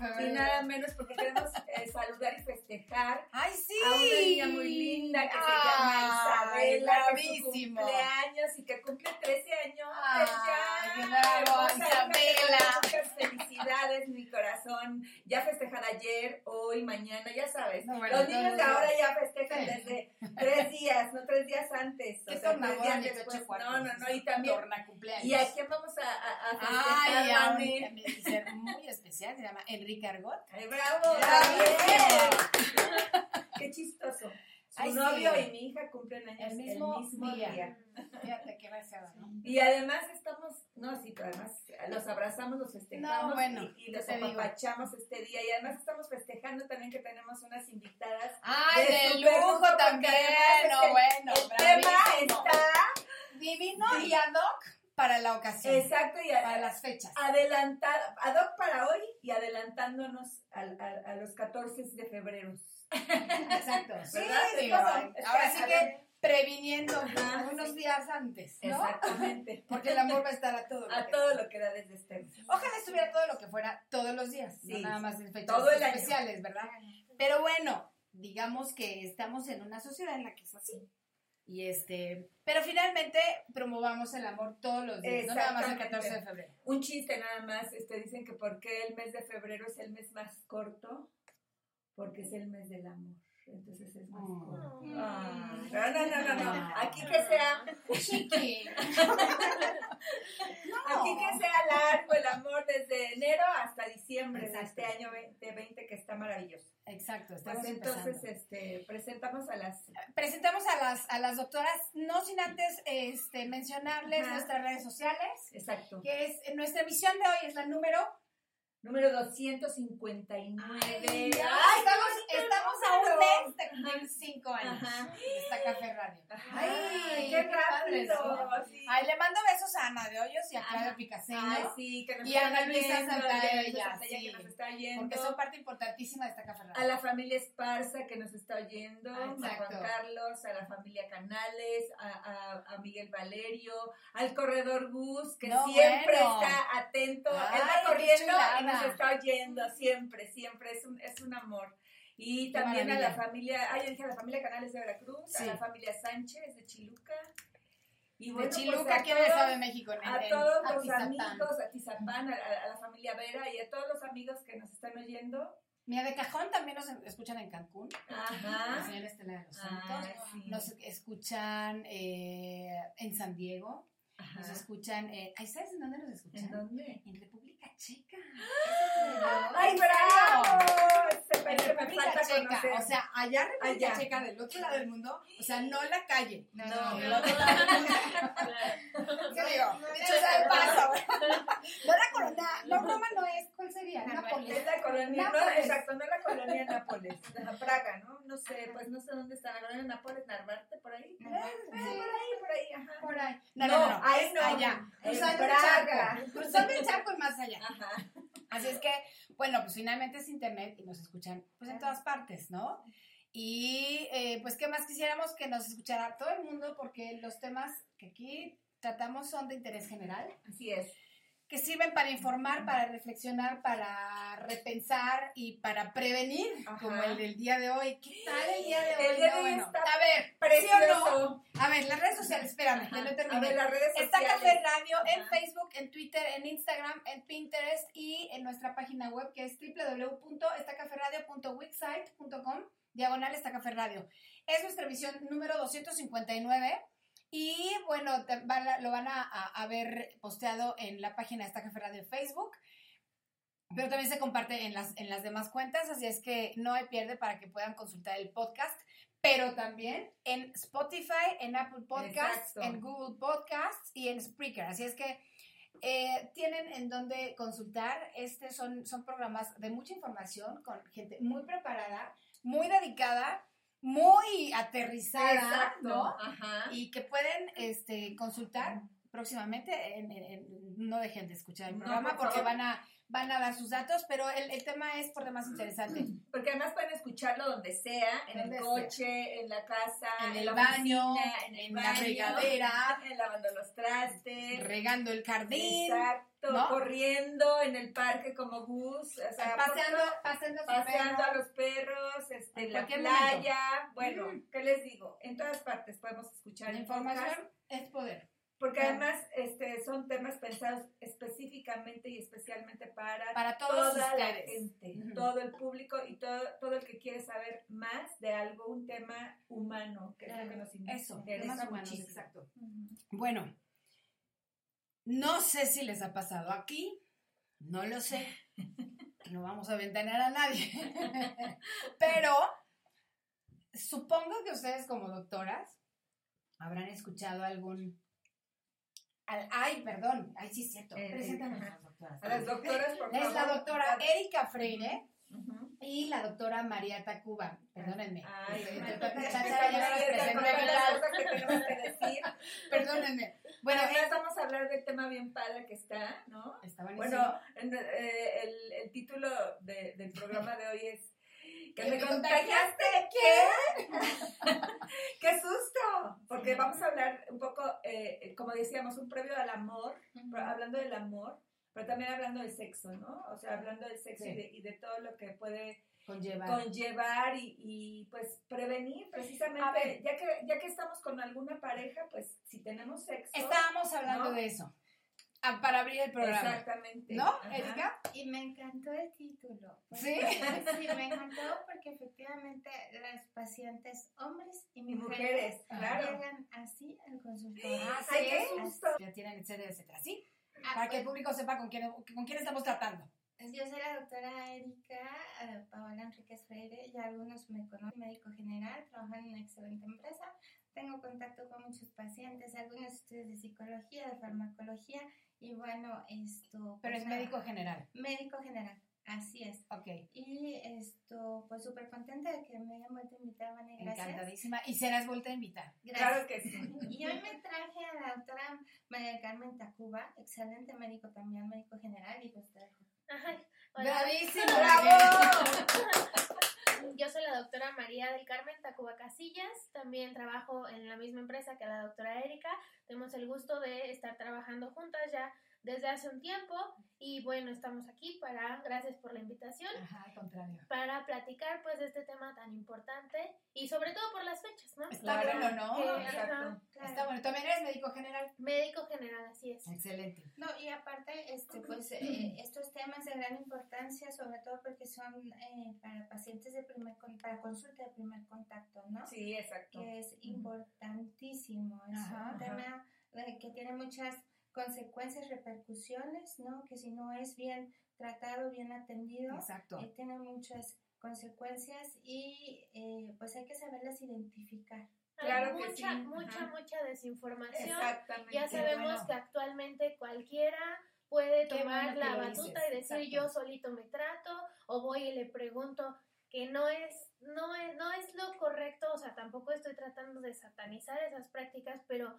más 8 de febrero. y nada menos porque queremos eh, saludar y festejar ¡Ay, sí! a una niña muy linda que se llama Isabela, que es su cumpleaños y que cumple 13 años. Ay, ya. bravo, Isabela. Muchas felicidades, mi corazón. Ya festejada ayer, hoy, mañana, ya sabes. No, bueno, Los niños de ahora ya festejan Sí. desde tres días, no tres días antes. ¿Qué o sea, tres días después. No, no, no, y también. Torna cumpleaños. ¿Y a quién vamos a, a, a festejar, Ay, a a mi ser muy especial, se llama Enrique Argot. Ay, bravo. Javier. Qué chistoso. Su Ay, sí. novio y mi hija cumplen años El mismo día. día. Fíjate qué graciada, ¿no? Y además estamos, no, sí, pero además los abrazamos, los festejamos No, bueno, y, y los apapachamos este día. Y además estamos festejando también que tenemos unas invitadas. Ay, de de lujo también, no, el- bueno, El tema bravísimo. está divino y ad hoc para la ocasión, exacto y a- para las fechas. adelantado, ad hoc para hoy y adelantándonos al- a los 14 de febrero. Exacto. Sí, ¿Verdad? digo, ahora sí a que previniendo Ajá, unos sí. días antes, ¿no? Exactamente. Porque el amor va a estar a todo. lo A que- todo lo que da desde este. Ojalá estuviera todo lo que fuera todos los días, Sí, no nada más en fechas todo el año. especiales, ¿verdad? Pero bueno, digamos que estamos en una sociedad en la que es así. Y este, pero finalmente promovamos el amor todos los días, no nada más el 14 de febrero. Un chiste nada más, este, dicen que por qué el mes de febrero es el mes más corto, porque es el mes del amor. Entonces es más Oh. corto. Ah, no, no, no, no, no. Aquí que sea, Chiqui. aquí que sea largo el amor desde enero hasta diciembre de este año 2020 que está maravilloso. Exacto, estamos Pues entonces, empezando. este, presentamos a las Presentamos a las, a las doctoras, no sin antes este, mencionarles Ajá. nuestras redes sociales, Exacto. que es nuestra emisión de hoy es la número Número 259. Ay, Ay, estamos, qué estamos a un mes de cumplir cinco años Ajá. de esta Café Radio. Ay, qué, padre, rápido. Ay, le mando besos a Ana de Hoyos y a Claudia Ajá. Picaseño, Ay, sí, que nos Y a Ana Luisa oyendo, Santalla, y a Ana Luisa Santalla sí. que nos está oyendo. porque son parte importantísima de esta Café Radio. A la familia Esparza que nos está oyendo, Ah, a Juan. Carlos, a la familia Canales, a, a- a Miguel Valerio, al corredor Gus, que No, siempre bueno. está atento, él va qué corriendo. Nos está oyendo, siempre, siempre, es un, es un amor. Y también a la familia, ay, dije a la familia Canales de Veracruz, Sí. a la familia Sánchez de Chiluca. Y de bueno, pues, Chiluca, el Estado de todos- México. En, a en todos los amigos, a Tizapán, a, la familia Vera y a todos los amigos que nos están oyendo. Mira, de cajón también nos escuchan en Cancún. La Ajá. señora Estela de los Ah, Santos. sí. Nos escuchan eh, en San Diego. Nos Ajá. escuchan. Eh, ¿ay, ¿Sabes en dónde nos escuchan? ¿En dónde? En República Checa. ¡Ay, bravo! Se En República falta Checa, conocer. o sea, allá en República Allá. Checa, del otro lado del mundo, o sea, no la calle. No, del no. otro lado del mundo. ¿Qué digo? De paso. No la corona, no, Roma no es, ¿cuál sería? Nápoles. Es la colonia, no, Nápoles. exacto, no la colonia Nápoles, la Praga, ¿no? No sé, pues no sé dónde está la colonia Nápoles, Narvarte, por ahí. Sí. Ah, por ahí, por ahí, ajá. Por ahí. No, no, allá. Cruzando el charco. Cruzando el charco y más allá. Ajá. Así es que, bueno, pues finalmente es internet y nos escuchan pues en todas partes, ¿no? Y eh, pues, ¿qué más quisiéramos que nos escuchara todo el mundo? Porque los temas que aquí tratamos son de interés general, Así es. Que sirven para informar, para reflexionar, para repensar y para prevenir, Ajá. como el del día de hoy. ¿Qué tal el día de hoy? El día de No, hoy bueno, está a ver, ¿sí o no? Precioso. A ver, las redes sociales, espérame, que no A terminé. ver, las redes Está sociales. Café Radio en Ajá. Facebook, en Twitter, en Instagram, en Pinterest y en nuestra página web que es www.estacaferradio.wixsite.com diagonal Estacafe Radio. Es nuestra emisión número 259 y bueno, te- van a- lo van a, ver posteado en la página de Estacafe Radio en Facebook. Pero también se comparte en las, en las demás cuentas, así es que no hay pierde para que puedan consultar el podcast, pero también en Spotify, en Apple Podcasts, Exacto. en Google Podcasts y en Spreaker. Así es que eh, tienen en donde consultar. Este son, son programas de mucha información, con gente muy preparada, muy dedicada, muy aterrizada, Exacto. ¿no? Ajá. y que pueden este, consultar próximamente. en- en- en- no dejen de escuchar el No, programa por porque van a, van a dar sus datos, pero el, el tema es por demás interesante. Porque además pueden escucharlo donde sea, en Donde el sea. coche, en la casa, En el la baño, oficina, en, el en la regadera, en lavando los trastes. regando el jardín, Exacto, ¿no? corriendo en el parque como Gus, o sea, paseando, por- paseando, a paseando los perros, este, En la playa, momento. bueno, Mm. ¿qué les digo? En todas partes podemos escuchar La podcast, información es poder. Porque Claro. además este, son temas pensados específicamente y especialmente para, Para todos toda la ustedes. gente, Ujú. todo el público y todo, todo el que quiere saber más de algo, un tema humano, que es lo que nos in- Eso, interesa temas humanos, muchísimo. exacto. Bueno, no sé si les ha pasado aquí, no lo sé, no vamos a ventanear a nadie, pero supongo que ustedes como doctoras habrán escuchado algún... al- ay, perdón, ay, sí es cierto, Eh, preséntame ajá. a las doctoras. A las doctoras, por favor. Es la doctora Erika Freire y la doctora María Tacuba, perdónenme. Ay, Este, doctora es Cháchara, ya las que tenemos que decir. Perdónenme. Bueno, Bueno, además vamos a hablar del tema bien padre que está, ¿no? está buenísimo. Bueno, en- eh, el, el título de- del programa de hoy es ¿Que ¿Que me contagiaste qué? ¡Qué susto! Porque vamos a hablar un poco, eh, como decíamos, un previo al amor, hablando del amor, pero también hablando del sexo, ¿no? O sea, hablando del sexo Sí. y, de, y de todo lo que puede conllevar, conllevar y, y, pues prevenir precisamente, ya que, ya que estamos con alguna pareja, pues si tenemos sexo. Estábamos hablando ¿no? de eso. Ah, para abrir el programa. Exactamente. ¿No, Ajá. Erika? Y me encantó el título. ¿Sí? Sí, me encantó porque efectivamente las pacientes hombres y mujeres, mujeres, claro. llegan así al consultorio. Ah, ¿sí? qué susto. Ya tienen etcétera, etcétera. ¿Sí? Ah, Para que el pues, público sepa con quién, con quién estamos tratando. Yo soy la doctora Erika eh, Paola Enríquez Freire, ya algunos me conocen, médico general, trabajo en una excelente empresa, tengo contacto con muchos pacientes, algunos estudios de psicología, de farmacología y bueno, esto... Pero pues, es médico general. Médico general, así es. Ok. Y esto, pues súper contenta de que me hayan vuelto a invitar, Vani, gracias. Encantadísima. Y serás vuelta a invitar. Gracias. Claro que sí. Y hoy me traje a la doctora María Carmen Tacuba, excelente médico también, médico general, y pues. Ajá. Hola. ¡Bravísimo! Yo soy la doctora María del Carmen Tacuba Casillas. También trabajo en la misma empresa que la doctora Erika. Tenemos el gusto de estar trabajando juntas ya desde hace un tiempo. Y bueno, estamos aquí para, gracias por la invitación, Ajá, al contrario. para platicar pues de este tema tan importante y sobre todo por las fechas, ¿no? Está Claro. bueno, ¿no? Que- Exacto. ajá, Está bueno. ¿También eres médico general? médico general, así es. Excelente. No, y aparte, este, pues eh, estos temas de gran importancia, sobre todo porque son eh, para pacientes de primer para consulta de primer contacto, ¿no? Sí, exacto. Que es importantísimo. Es Ajá, un tema eh, que tiene muchas consecuencias, repercusiones, ¿no? Que si no es bien tratado, bien atendido, Exacto. eh, tiene muchas consecuencias y eh, pues hay que saberlas identificar. Claro Hay que mucha, sí, mucha, ajá. mucha desinformación. Exactamente. Ya sabemos bueno. que actualmente cualquiera puede tomar la batuta dices, y decir exacto. yo solito me trato o voy y le pregunto que no es no es no es lo correcto, o sea, tampoco estoy tratando de satanizar esas prácticas, pero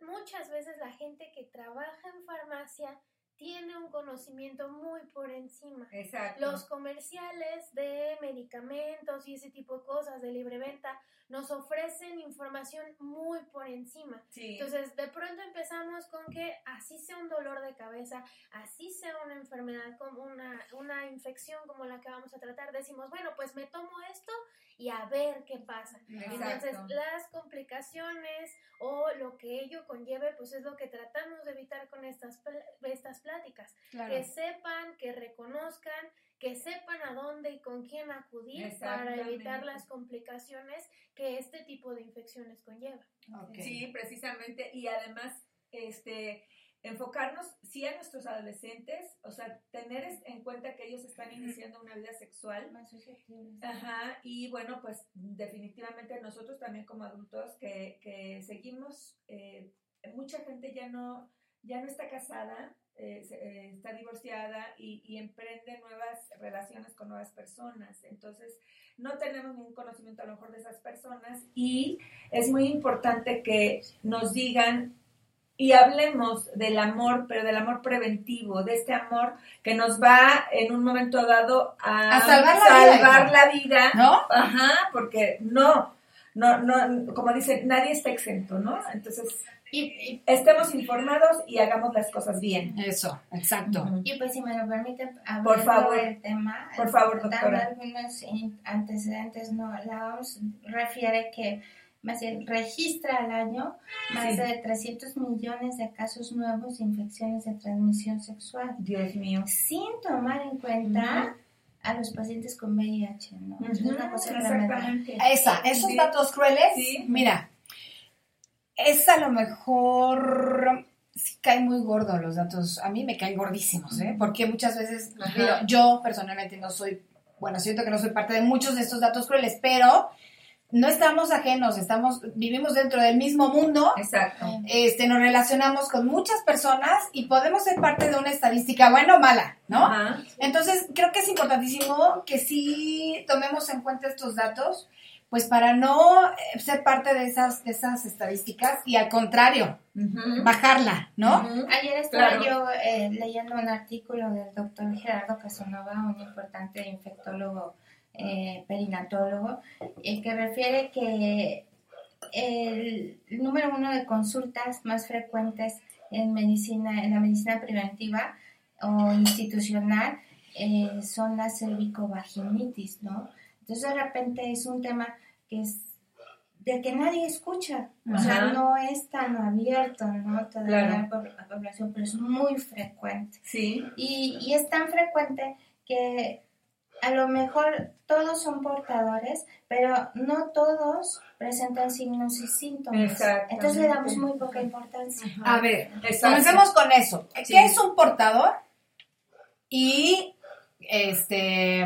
muchas veces la gente que trabaja en farmacia tiene un conocimiento muy por encima. Exacto. Los comerciales de medicamentos y ese tipo de cosas de libre venta nos ofrecen información muy por encima. sí. Entonces, de pronto empezamos con que así sea un dolor de cabeza, así sea una enfermedad como una, una infección como la que vamos a tratar, decimos, bueno, pues me tomo esto y a ver qué pasa. Entonces, Exacto. las complicaciones o lo que ello conlleve, pues es lo que tratamos de evitar con estas, pl- estas pláticas. Claro. Que sepan, que reconozcan, que sepan a dónde y con quién acudir para evitar las complicaciones que este tipo de infecciones conlleva. Sí, precisamente. Y además, este, enfocarnos, sí, a nuestros adolescentes, o sea, tener en cuenta que ellos están iniciando una vida sexual. Más susceptibles. Ajá, y bueno, pues definitivamente nosotros también como adultos que, que seguimos, eh, mucha gente ya no, ya no está casada, eh, eh, está divorciada y, y emprende nuevas relaciones con nuevas personas. Entonces, no tenemos ningún conocimiento a lo mejor de esas personas y es muy importante que nos digan y hablemos del amor, pero del amor preventivo, de este amor que nos va en un momento dado a, A salvar la vida, salvar hija. la vida. ¿No? Ajá, porque no, no, no, como dicen, nadie está exento, ¿no? Entonces, Y, y, estemos informados y hagamos las cosas bien. Eso, exacto. y, pues si me lo permite, Por favor. del tema, Por favor, dando doctora. algunos in- antecedentes, no, la OMS refiere que más bien registra al año más Sí. de 300 millones de casos nuevos de infecciones de transmisión sexual, Dios mío. sin tomar en cuenta a los pacientes con VIH, ¿no? Es una cosa. Exactamente. Esa, esos Sí. datos crueles, Sí. mira, es a lo mejor, sí caen muy gordos los datos, a mí me caen gordísimos, ¿eh? Porque muchas veces, digo, yo personalmente no soy, bueno, siento que no soy parte de muchos de estos datos crueles, pero no estamos ajenos, estamos, vivimos dentro del mismo mundo, Exacto. este, nos relacionamos con muchas personas y podemos ser parte de una estadística buena o mala, ¿no? Ajá. Entonces, creo que es importantísimo que sí tomemos en cuenta estos datos, pues para no eh, ser parte de esas, de esas estadísticas y al contrario, bajarla, ¿no? Ayer estaba Claro. yo eh, leyendo un artículo del doctor Gerardo Casanova, un importante infectólogo eh, perinatólogo, eh, que refiere que el número uno de consultas más frecuentes en medicina, en la medicina preventiva o institucional, eh, son las cervicovaginitis, ¿no? Entonces de repente es un tema que es de que nadie escucha, o sea, Ajá. no es tan abierto, ¿no? Todavía Claro. la población, pero es muy frecuente. Sí. Y, y es tan frecuente que a lo mejor todos son portadores, pero no todos presentan signos y síntomas. Entonces le damos muy poca importancia. A ver, comencemos con eso. Sí. ¿Qué es un portador? Y este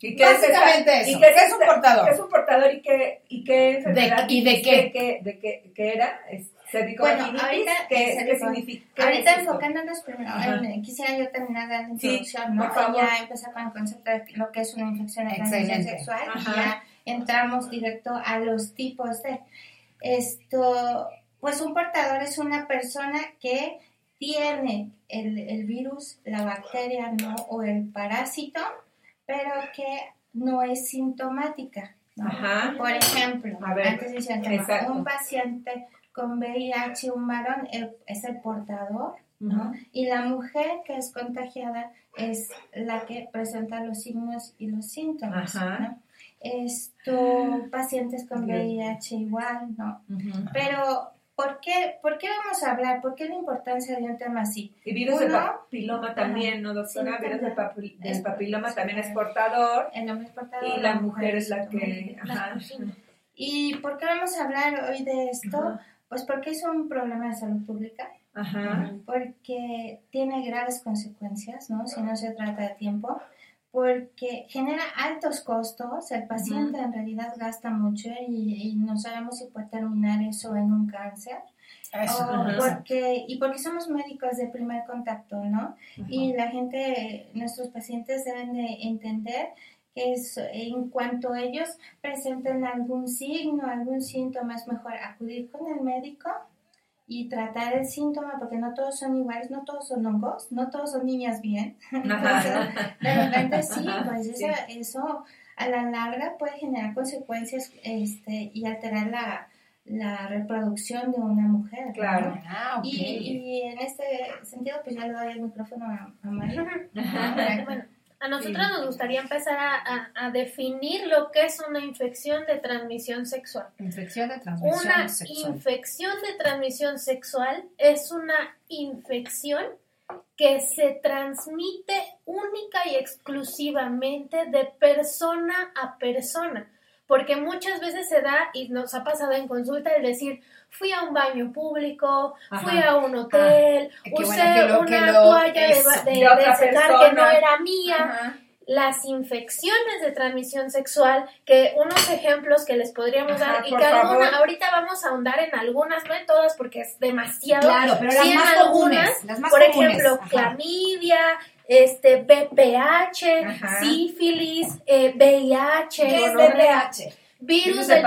¿Y qué es básicamente esa- eso. y ¿Qué, qué es un portador? ¿Qué es un portador y qué, y qué enfermedad? ¿y de qué? que- ¿De qué, qué era? Bueno, cervicovaginitis, ahorita ¿qué, es qué cervico- significa? ¿Qué Ahorita es enfocándonos primero, en- quisiera yo terminar de la Sí, introducción, ¿no? por favor. Y ya empezar con el concepto de lo que es una infección de transmisión sexual Ajá. y ya entramos directo a los tipos de esto. Pues un portador es una persona que tiene el, el virus, la bacteria, ¿no? O el parásito, pero que no es sintomática. ¿no? Ajá. Por ejemplo, ver, antes de un paciente con VIH, un varón, el- es el portador, ¿no? Y la mujer que es contagiada es la que presenta los signos y los síntomas, Ajá. ¿no? Esto, pacientes con. VIH igual, ¿no? Pero, ¿por qué, ¿por qué vamos a hablar? ¿Por qué la importancia de un tema así? Y virus del Uno, papiloma también, ¿no, doctora? Sí, virus del, del Es- papiloma también es portador El hombre es portador. y la mujer es la que... Ajá. ¿Y por qué vamos a hablar hoy de esto? Ajá. Pues porque es un problema de salud pública. Ajá. porque tiene graves consecuencias, ¿no? Si no se trata de tiempo, porque genera altos costos, el paciente en realidad gasta mucho y, y no sabemos si puede terminar eso en un cáncer, Eso. o porque, y porque somos médicos de primer contacto, ¿no? Y la gente, nuestros pacientes deben de entender es, en cuanto ellos presenten algún signo, algún síntoma, es mejor acudir con el médico y tratar el síntoma, porque no todos son iguales, no todos son hongos, no todos son niñas bien. Entonces, de repente sí, pues Sí. eso, eso a la larga puede generar consecuencias este, y alterar la, la reproducción de una mujer. ¿no? Claro. Ah, ok. Y, y en este sentido, pues ya le doy el micrófono a, a María. Bueno, a nosotros nos gustaría empezar a, a- a definir lo que es una infección de transmisión sexual. Infección de transmisión Una sexual. infección de transmisión sexual es una infección que se transmite única y exclusivamente de persona a persona. Porque muchas veces se da, y nos ha pasado en consulta, el decir, fui a un baño público, fui a un hotel, Ah, usé bueno que lo- que una toalla de, de- de secar que no era mía Ajá. las infecciones de transmisión sexual, que unos ejemplos que les podríamos Ajá, dar y alguna, favor. ahorita vamos a ahondar en algunas, no en todas porque es demasiado. Claro, pero las en más algunas, comunes. Las más por comunes. ejemplo, clamidia, este, BPH, sífilis, eh, VIH, ¿Qué es gonorrea, VPH? virus del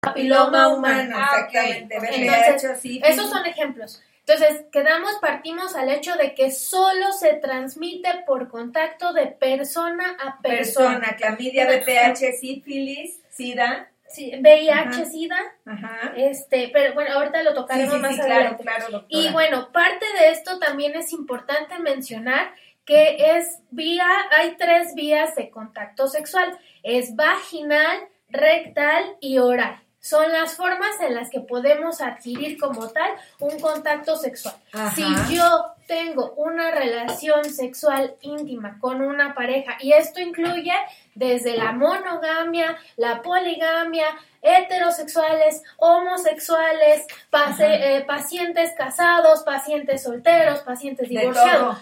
papiloma humano. Exactamente, Entonces, VPH, sífilis. Esos son ejemplos. Entonces, quedamos, partimos al hecho de que solo se transmite por contacto de persona a persona. Persona, clamidia, VPH, sífilis, SIDA. Sí, VIH, Ajá. SIDA, Ajá. este, pero bueno, ahorita lo Sí, tocaremos sí, más sí, claro, adelante. claro, doctora. Y bueno, parte de esto también es importante mencionar que es vía, hay tres vías de contacto sexual, es vaginal, rectal y oral. Son las formas en las que podemos adquirir como tal un contacto sexual. Ajá. Si yo tengo una relación sexual íntima con una pareja, y esto incluye desde la monogamia, la poligamia, heterosexuales, homosexuales, pase- eh, pacientes casados, pacientes solteros, pacientes divorciados,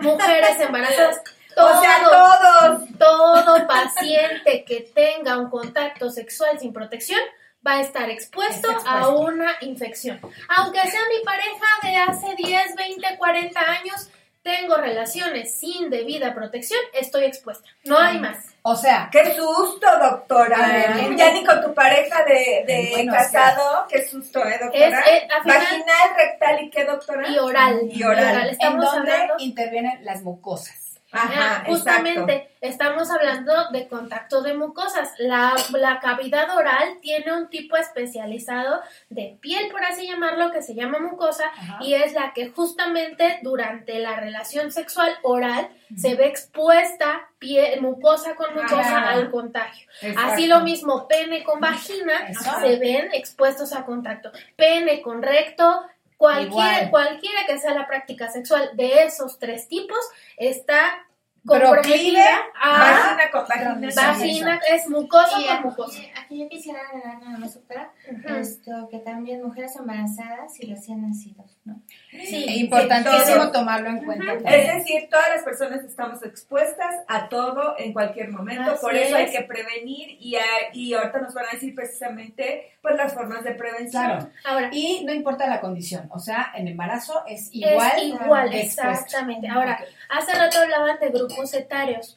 mujeres embarazadas, O sea, todo, todos. todo paciente que tenga un contacto sexual sin protección va a estar expuesto, a una infección. Aunque sea mi pareja de hace 10, 20, 40 años, tengo relaciones sin debida protección, estoy expuesta. No hay más. O sea, Qué susto, doctora. Ah. Ya ni con tu pareja de, de Bueno, casado. Qué susto, ¿eh, doctora? eh, final- Vaginal, rectal y qué, doctora? y oral. Y oral. ¿en Estamos dónde hablando intervienen las mucosas? Ajá, justamente exacto. estamos hablando de contacto de mucosas. La, la cavidad oral tiene un tipo especializado de piel, por así llamarlo, que se llama mucosa Ajá. y es la que justamente durante la relación sexual oral se ve expuesta piel, mucosa con mucosa al contagio. Exacto. Así lo mismo, pene con vagina se ven expuestos a contacto. Pene con recto, cualquiera, Igual. cualquiera que sea la práctica sexual de esos tres tipos está comprometida a Vagina con vagina. vagina, es mucosa con aquí, mucosa. aquí yo quisiera agregar nada más, doctora, Ujú. esto, que también mujeres embarazadas y recién nacidos, ¿no? Sí, importantísimo todo. tomarlo en cuenta. Es decir, todas las personas estamos expuestas a todo en cualquier momento, Así por eso hay que prevenir y, a- y ahorita nos van a decir precisamente pues las formas de prevención. Claro. Ahora, Y no importa la condición, o sea, en embarazo es igual. es igual, exactamente. Ahora. Hace rato hablaban de grupos etarios.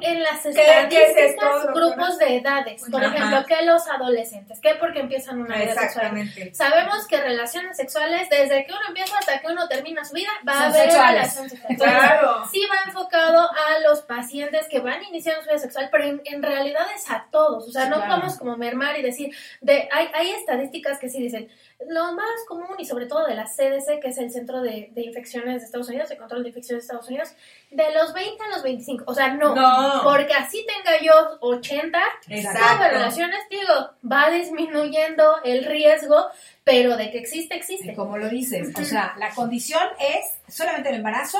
En las ¿Qué- qué es estadísticas, grupos de edades, por Ajá. ejemplo, que los adolescentes, que porque empiezan una vida sexual. Exactamente. Sabemos que relaciones sexuales, desde que uno empieza hasta que uno termina su vida, va a haber sexuales. relaciones sexuales. Entonces, Claro. sí va enfocado a los pacientes que van iniciando su vida sexual, pero en, en realidad es a todos. O sea, Sí, no claro. podemos como mermar y decir, de, hay, hay estadísticas que sí dicen, lo más común y sobre todo de la CDC, que es el Centro de, de Infecciones de Estados Unidos, de Control de Infecciones de Estados Unidos, de los 20 a los 25. O sea, no. No. Porque así tenga yo 80, Exacto. tuve relaciones, digo, va disminuyendo el riesgo, pero de que existe, existe. Como lo dices, o sea, la condición es solamente el embarazo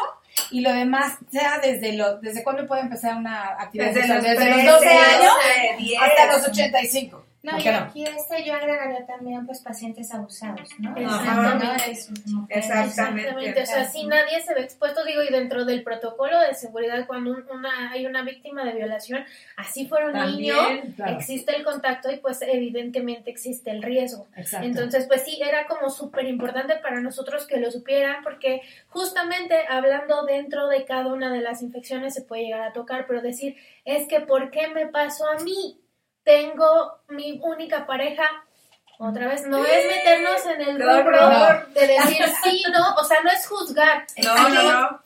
y lo demás, sea desde lo, desde cuándo puede empezar una actividad Desde los, desde los 13, 12 años 12, 10. hasta los 85. No, ¿Por y no? aquí este yo agregaría también pues pacientes abusados, ¿no? Exactamente. Exactamente. Exactamente, o sea, si nadie se ve expuesto, digo, y dentro del protocolo de seguridad, cuando un- una, hay una víctima de violación, así fuera un También, niño, claro. existe el contacto y pues evidentemente existe el riesgo. Exacto. Entonces, pues sí, era como súper importante para nosotros que lo supieran, porque justamente hablando dentro de cada una de las infecciones se puede llegar a tocar, pero decir, es que ¿por qué me pasó a mí? Tengo mi única pareja. Otra vez, no es meternos en el Qué rubro de decir sí, no, o sea, no es juzgar. No, no, no.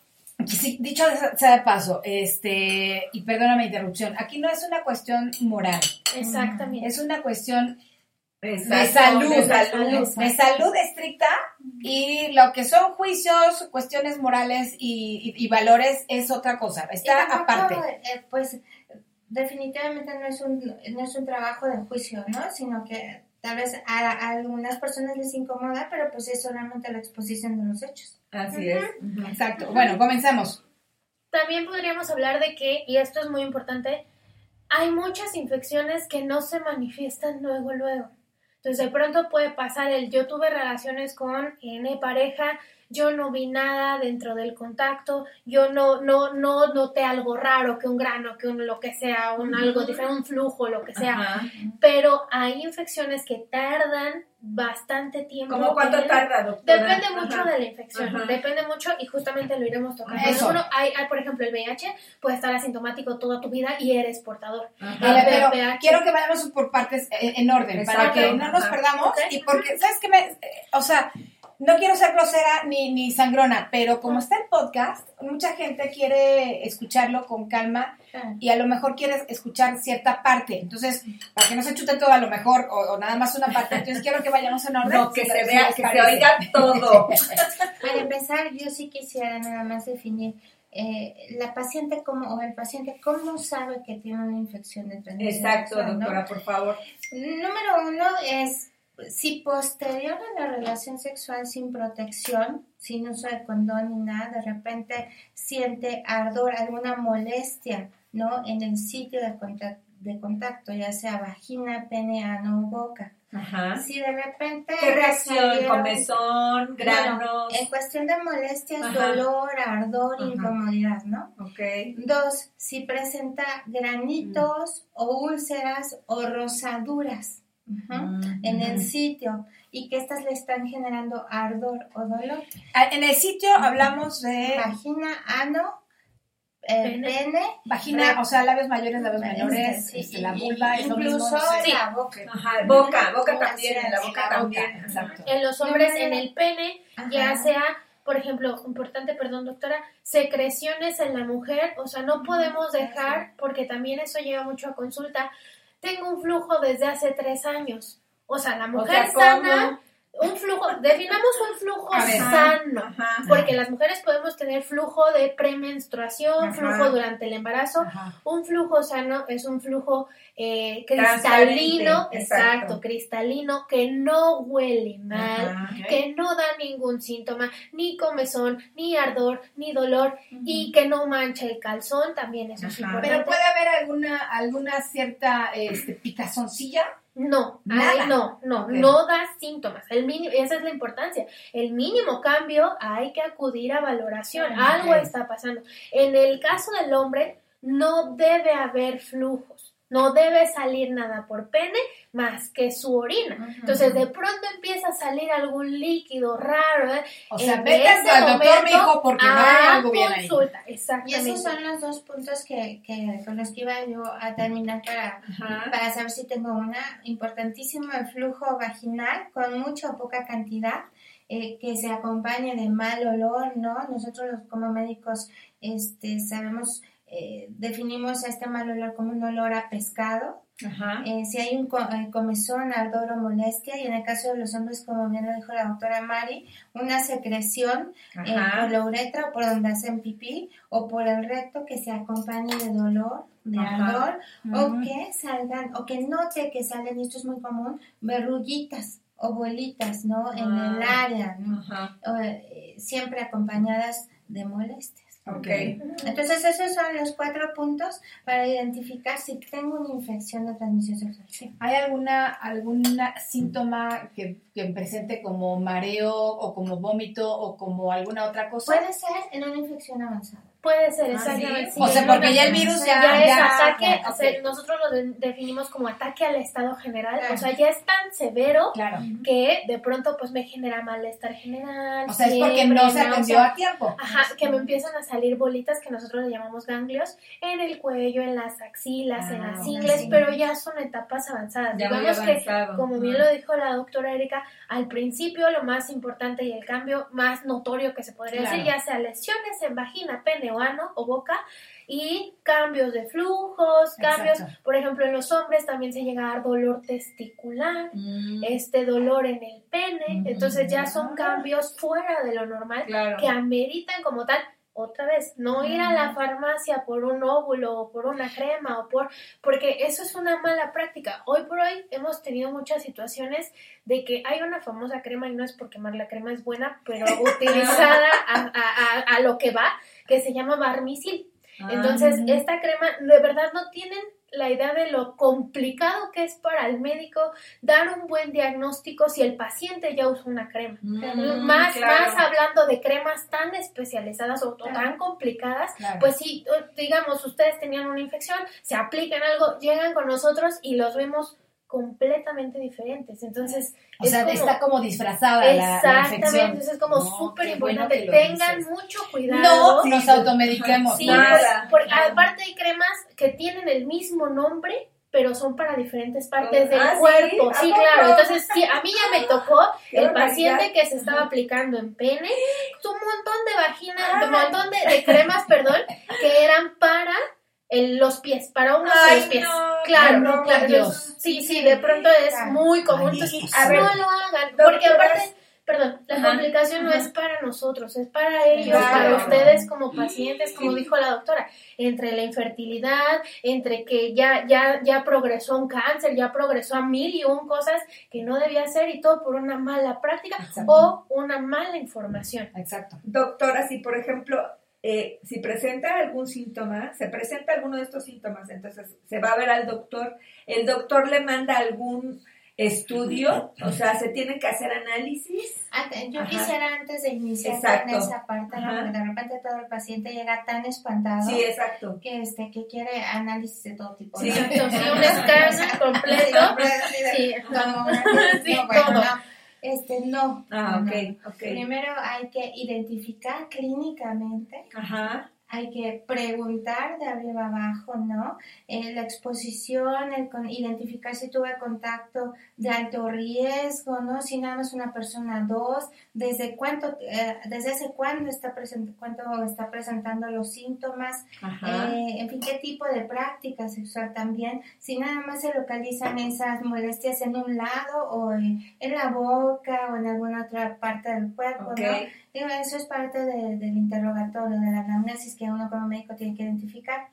Sí, dicho sea de paso, este, y perdóname interrupción, aquí no es una cuestión moral, Exactamente. es una cuestión Exacto, de salud, de salud. de salud estricta y lo que son juicios, cuestiones morales y, y- y valores es otra cosa, está aparte. eh, pues definitivamente no es un no es un trabajo de juicio, ¿no? Sino que tal vez a, a algunas personas les incomoda, pero pues es solamente la exposición de los hechos. Así es. Exacto. Bueno, comencemos. También podríamos hablar de que, y esto es muy importante, hay muchas infecciones que no se manifiestan luego, luego. Entonces, de pronto puede pasar el yo tuve relaciones con N pareja, yo no vi nada dentro del contacto, yo no, no, no noté algo raro, que un grano, que un lo que sea, un algo diferente, un flujo, lo que sea. Ajá. Pero hay infecciones que tardan bastante tiempo. ¿Cómo cuánto en- tarda, doctora? Depende mucho Ajá. de la infección, Ajá. depende mucho y justamente lo iremos tocando. Eso. Uno, hay, hay, por ejemplo, el VIH puede estar asintomático toda tu vida y eres portador. Ajá. Pero quiero que vayamos por partes eh, en orden para que no nos Ajá. perdamos y porque, ¿sabes qué? Me, eh, o sea, no quiero ser grosera ni, ni sangrona, pero como está el podcast, mucha gente quiere escucharlo con calma Claro. y a lo mejor quiere escuchar cierta parte. Entonces, para que no se chute todo a lo mejor o, o nada más una parte, entonces quiero que vayamos en orden. No, que se vea, que se oiga todo. Para empezar, yo sí quisiera nada más definir eh, la paciente como, o el paciente cómo sabe que tiene una infección de transmisión Exacto, sexual, ¿no? doctora, por favor. Número uno es si posterior a la relación sexual sin protección, sin uso de condón ni nada, de repente siente ardor, alguna molestia, ¿no? En el sitio de contacto, de contacto ya sea vagina, pene, ano o boca. Ajá. Si de repente... ¿Qué reacción? ¿Comezón? ¿Granos? Bueno, en cuestión de molestias, Ajá. dolor, ardor, Ajá. incomodidad, ¿no? Ok. Dos, si presenta granitos o úlceras o rosaduras Mm, en el sitio y que estas le están generando ardor o dolor. Ah, En el sitio hablamos de Vagina, ano, eh, Pene. pene, vagina, o sea, labios mayores, labios Este, menores, sí, este, la y- vulva, mismo. incluso la boca. Ajá, boca, boca también, en la boca también. exacto. En los hombres, en el pene, ya sea, por ejemplo, importante, perdón, doctora, secreciones en la mujer, o sea, no podemos dejar, porque también eso lleva mucho a consulta, tengo un flujo desde hace tres años. O sea, la mujer sana, un flujo, definamos un flujo ver. sano. Ajá. Porque las mujeres podemos tener flujo de premenstruación, Ajá. flujo durante el embarazo. Un flujo sano es un flujo eh, cristalino, exacto. exacto, cristalino, que no huele mal, que no da ningún síntoma, ni comezón, ni ardor, ni dolor, y que no mancha el calzón, también eso es importante. Pero puede haber alguna, alguna cierta este, picazoncilla. No, Nada. ahí no, no, no da síntomas. El mínimo, esa es la importancia. El mínimo cambio hay que acudir a valoración. Algo está pasando. En el caso del hombre, no debe haber flujos. No debe salir nada por pene más que su orina. Entonces, de pronto empieza a salir algún líquido raro. ¿eh? O sea, En vete ese al doctor, momento, mijo, porque no hay algo bien ahí. consulta. Y esos son los dos puntos que, que con los que iba yo a terminar para, para saber si tengo una importantísimo el flujo vaginal con mucha o poca cantidad eh, que se acompañe de mal olor, ¿no? Nosotros los- como médicos este, sabemos, eh, definimos este mal olor como un olor a pescado, Ajá. eh, si hay un eh, comezón, ardor o molestia, y en el caso de los hombres, como bien lo dijo la doctora Mari, una secreción eh, por la uretra o por donde hacen pipí, o por el recto que se acompañe de dolor, de Ajá. ardor, o que salgan, o que note que salen, y esto es muy común, verruguitas o bolitas, ¿no? En Ah. el área, ¿no? Siempre acompañas de molestias. Ok. Entonces, esos son los cuatro puntos para identificar si tengo una infección de transmisión sexual. ¿Hay alguna, alguna síntoma que, que presente como mareo o como vómito o como alguna otra cosa? Puede ser en una infección avanzada. Puede ser, Ah, exactamente. ¿sí? O sea, porque una- ya el virus ya- ya es ya- ataque, ya, o sea, nosotros lo de- definimos como ataque al estado general, Claro. o sea, ya es tan severo Claro. que de pronto pues me genera malestar general. O sea, es porque no se atendió a tiempo. Ajá, que me empiezan a salir bolitas que nosotros le llamamos ganglios en el cuello, en las axilas, en Ah, las sí. ingles, pero ya son etapas avanzadas. Digamos que, como bien Ajá. lo dijo la doctora Erika, al principio lo más importante y el cambio más notorio que se podría Claro. decir, ya sea lesiones en vagina, pene o ano o boca, y cambios de flujos, cambios, Exacto. por ejemplo, en los hombres también se llega a dar dolor testicular, Mm, este dolor en el pene, Ujú. entonces ya son cambios fuera de lo normal Claro. que ameritan como tal otra vez no ir a la farmacia por un óvulo o por una crema o por porque eso es una mala práctica hoy por hoy hemos tenido muchas situaciones de que hay una famosa crema y no es por quemar la crema es buena pero utilizada a, a- a- a lo que va que se llama barmisil entonces Ah. esta crema de verdad no tienen la idea de lo complicado que es para el médico dar un buen diagnóstico si el paciente ya usa una crema Mm, más, claro. más hablando de cremas tan especializadas o, Claro. tan complicadas, Claro. pues o- digamos, ustedes tenían una infección, se aplican algo, llegan con nosotros y los vemos completamente diferentes. Entonces, O es sea, como- está como disfrazada la, la exactamente, entonces es como No, súper bueno importante. que lo Tengan dices. mucho cuidado. No nos automediquemos. Sí. Nada. porque, porque aparte hay cremas que tienen el mismo nombre pero son para diferentes partes del Ah, ¿sí? cuerpo. ¿A Sí, claro. Entonces, sí, a mí ya me tocó Qué el paciente que se estaba aplicando en pene, un montón de vaginas, Ah. un montón de, de cremas, perdón, que eran para el- los pies, para unos de Ay, los pies. no, claro, no, claro. Dios. Sí, sí, de pronto es Claro. muy común. Ay, Entonces, a ver, no lo hagan, porque aparte, perdón, la Ajá, complicación no es para nosotros, es para ellos, Claro. para ustedes como pacientes, como dijo la doctora, entre la infertilidad, entre que ya, ya, ya progresó un cáncer, ya progresó a mil y un cosas que no debía hacer y todo por una mala práctica Exacto. o una mala información. Exacto. Doctora, si por ejemplo, eh, si presenta algún síntoma, se presenta alguno de estos síntomas, entonces se va a ver al doctor, el doctor le manda algún estudio, o sea, se tienen que hacer análisis. Yo Ajá. quisiera antes de iniciar Exacto. con esa parte, ¿no? Ajá. porque de repente todo el paciente llega tan espantado Sí, exacto. que este que quiere análisis de todo tipo. Sí. ¿no? Un escáner completo. Sí, Sí, no, bueno, todo. no. Este, no. Ah, no, ok, no. ok. Primero hay que identificar clínicamente, Ajá. Hay que preguntar de arriba abajo, ¿no? Eh, la exposición, el con- identificar si tuve contacto de alto riesgo, ¿no? Si nada más una persona, dos, desde cuánto, eh, desde hace cuándo está, present cuánto está presentando los síntomas, eh, en fin, qué tipo de práctica sexual también, si nada más se localizan esas molestias en un lado o en, en la boca o en alguna otra parte del cuerpo. ¿no? Digo, eso es parte de- del interrogatorio, de la anamnesis que uno como médico tiene que identificar.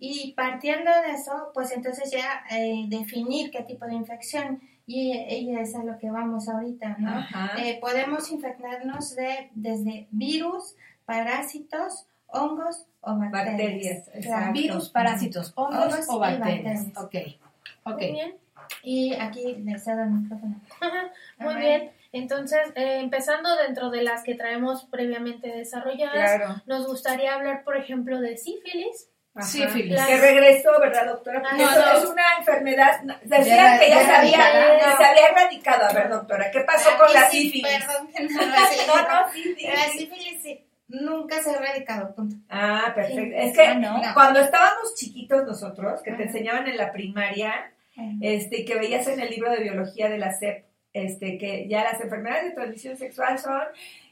Y partiendo de eso, pues entonces ya eh, definir qué tipo de infección. Y, y es lo que vamos ahorita, ¿no? Eh, podemos infectarnos de, desde virus, parásitos, hongos o bacterias. Bacterias, Claro. Virus, parásitos, hongos, Hongos o bacterias. bacterias. Ok. Ok. Muy bien. Y aquí le cedo el micrófono. Muy bien. Entonces, eh, empezando dentro de las que traemos previamente desarrolladas, Claro. nos gustaría hablar, por ejemplo, de sífilis. Ajá. Sífilis. Que regresó, ¿verdad, doctora? Ah, eso no. es una enfermedad. Decían que ya, se había, se había erradicado. A ver, doctora, ¿qué pasó Ah, con la sí, sífilis? Perdón que no. No, no, sí, sí. La sífilis sí, nunca se ha erradicado, punto. Ah, perfecto. Sí. Es que Ah, no. cuando estábamos chiquitos nosotros, que te Ajá. enseñaban en la primaria, este, que veías en el libro de biología de la SEP, este, que ya las enfermedades de transmisión sexual son,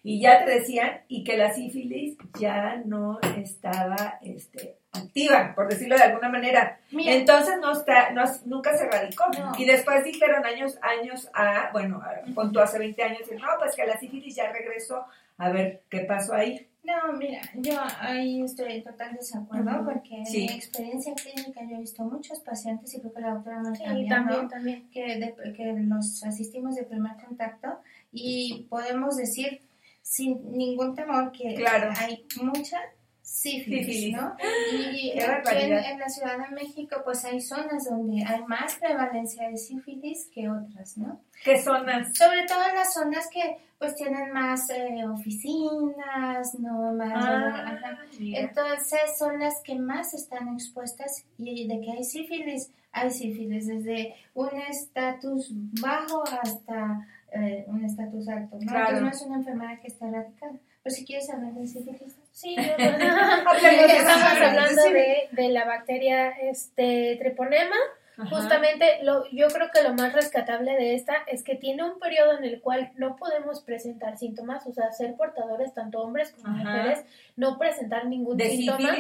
y ya te decían, y que la sífilis ya no estaba este, activa, por decirlo de alguna manera. Mira, Entonces no está, no, nunca se radicó. No. Y después dijeron años, años a, bueno, a- con hace 20 años, y no, pues que la sífilis ya regresó. A ver, ¿qué pasó ahí? No, mira, yo ahí estoy en total desacuerdo Ujú. porque en Sí. mi experiencia clínica yo he visto muchos pacientes y creo que la doctora nos Sí, también, también, ¿no? también. que, de- que nos asistimos de primer contacto y podemos decir sin ningún temor que Claro. hay mucha sífilis, Sífilis. ¿no? Y aquí en, en la Ciudad de México pues hay zonas donde hay más prevalencia de sífilis que otras, ¿no? ¿Qué zonas? Sobre todo en las zonas que pues tienen más eh, oficinas, no más... Ah, ajá. Entonces son las que más están expuestas y de que hay sífilis, hay sífilis desde un estatus bajo hasta eh, un estatus alto, ¿no? Claro. Entonces no es una enfermedad que está erradicada. Pero si quieres hablar de sífilis, Sí, yo- estamos hablando de, de la bacteria este, treponema. Ajá. Justamente, lo, yo creo que lo más rescatable de esta es que tiene un periodo en el cual no podemos presentar síntomas, o sea, ser portadores, tanto hombres como Ajá. mujeres, no presentar ningún De síntoma.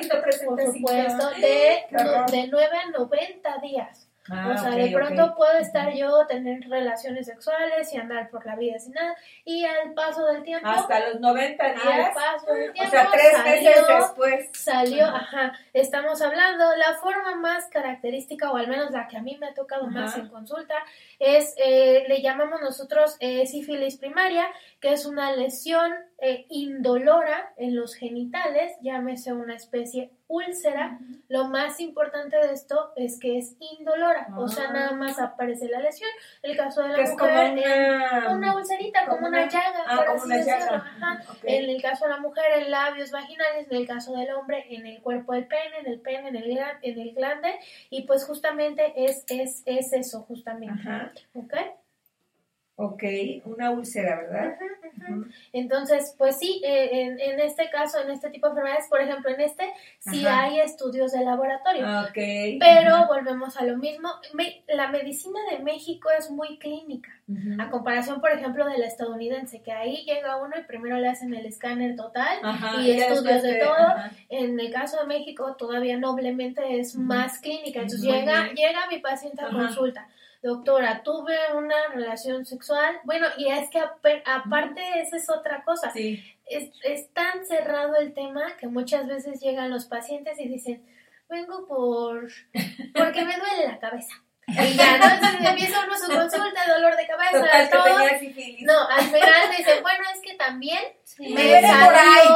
Por supuesto, de, de 9 a 90 días. Ah, o sea, de pronto puedo estar yo, tener relaciones sexuales y andar por la vida sin nada, y al paso del tiempo, Hasta los 90 al días. paso del O sea, tres salió, meses después. salió, Ajá. ajá, estamos hablando, la forma más característica, o al menos la que a mí me ha tocado más en consulta, es, eh, le llamamos nosotros eh, sífilis primaria, que es una lesión eh, indolora en los genitales, llámese una especie úlcera. Lo más importante de esto es que es indolora, o sea, Ah. nada más aparece la lesión. El caso de la Que es como mujer, una... una ulcerita, como, como una, una- llaga, Ah, como una llaga. ajá. En el caso de la mujer, en labios vaginales, en el caso del hombre, en el cuerpo del pene, en el pene, en el, glande, en el glande, y pues justamente es, es, es eso, justamente. Ajá. ¿Ok? Ok, una úlcera, ¿verdad? Entonces, pues sí, eh, en, en este caso, en este tipo de enfermedades, por ejemplo, en este, sí Ajá. hay estudios de laboratorio. Ok. Pero Ajá. volvemos a lo mismo. Me- la medicina de México es muy clínica, a comparación, por ejemplo, de la estadounidense, que ahí llega uno y primero le hacen el escáner total y estudios de todo. En el caso de México, todavía noblemente es más clínica. Entonces Muy llega, bien. llega mi paciente a consulta. Doctora, tuve una relación sexual. Bueno, y es que aparte esa es otra cosa. Sí. Es, es tan cerrado el tema que muchas veces llegan los pacientes y dicen, vengo por porque me duele la cabeza. Y ya, ¿no? Entonces empieza uno su consulta, dolor de cabeza, Total, que todo. tenía sífilis. No, al final dicen, bueno, es que también Me duele por ahí,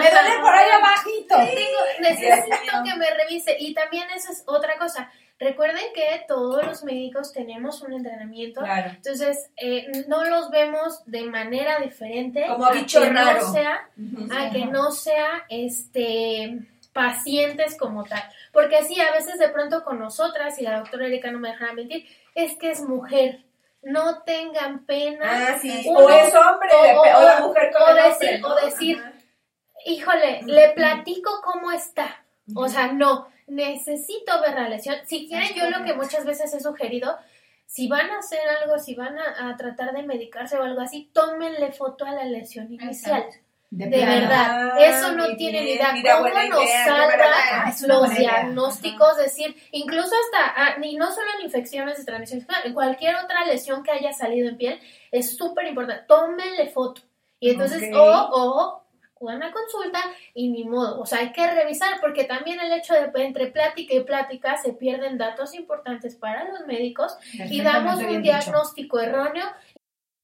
me duele por ahí abajito. tengo, necesito que me revise. Y también eso es otra cosa. Recuerden que todos los médicos tenemos un entrenamiento. Claro. Entonces, eh, no los vemos de manera diferente. Como a bicho que raro. No sea, a que no sea este pacientes como tal. Porque así a veces de pronto con nosotras, y la doctora Erika no me dejará mentir, es que es mujer. No tengan pena. Ah, sí. Uno- o es hombre, o- o, o- la mujer con o el decir- hombre, ¿no? o decir, Ajá. Híjole, le platico cómo está. O sea, no, necesito ver la lesión. Si quieren, yo lo que muchas veces he sugerido, si van a hacer algo, si van a, a tratar de medicarse o algo así, tómenle foto a la lesión inicial. De, verdad, Ah, eso no tiene bien, ni idea. mira, ¿Cómo nos idea, salva. Es los diagnósticos? decir, incluso hasta, ah, y no solo en infecciones de transmisión sexual, en cualquier otra lesión que haya salido en piel, es súper importante. Tómenle foto. Y entonces, Ok. o, o, acudan a consulta y ni modo. O sea, hay que revisar porque también el hecho de entre plática y plática se pierden datos importantes para los médicos y damos un dicho. diagnóstico erróneo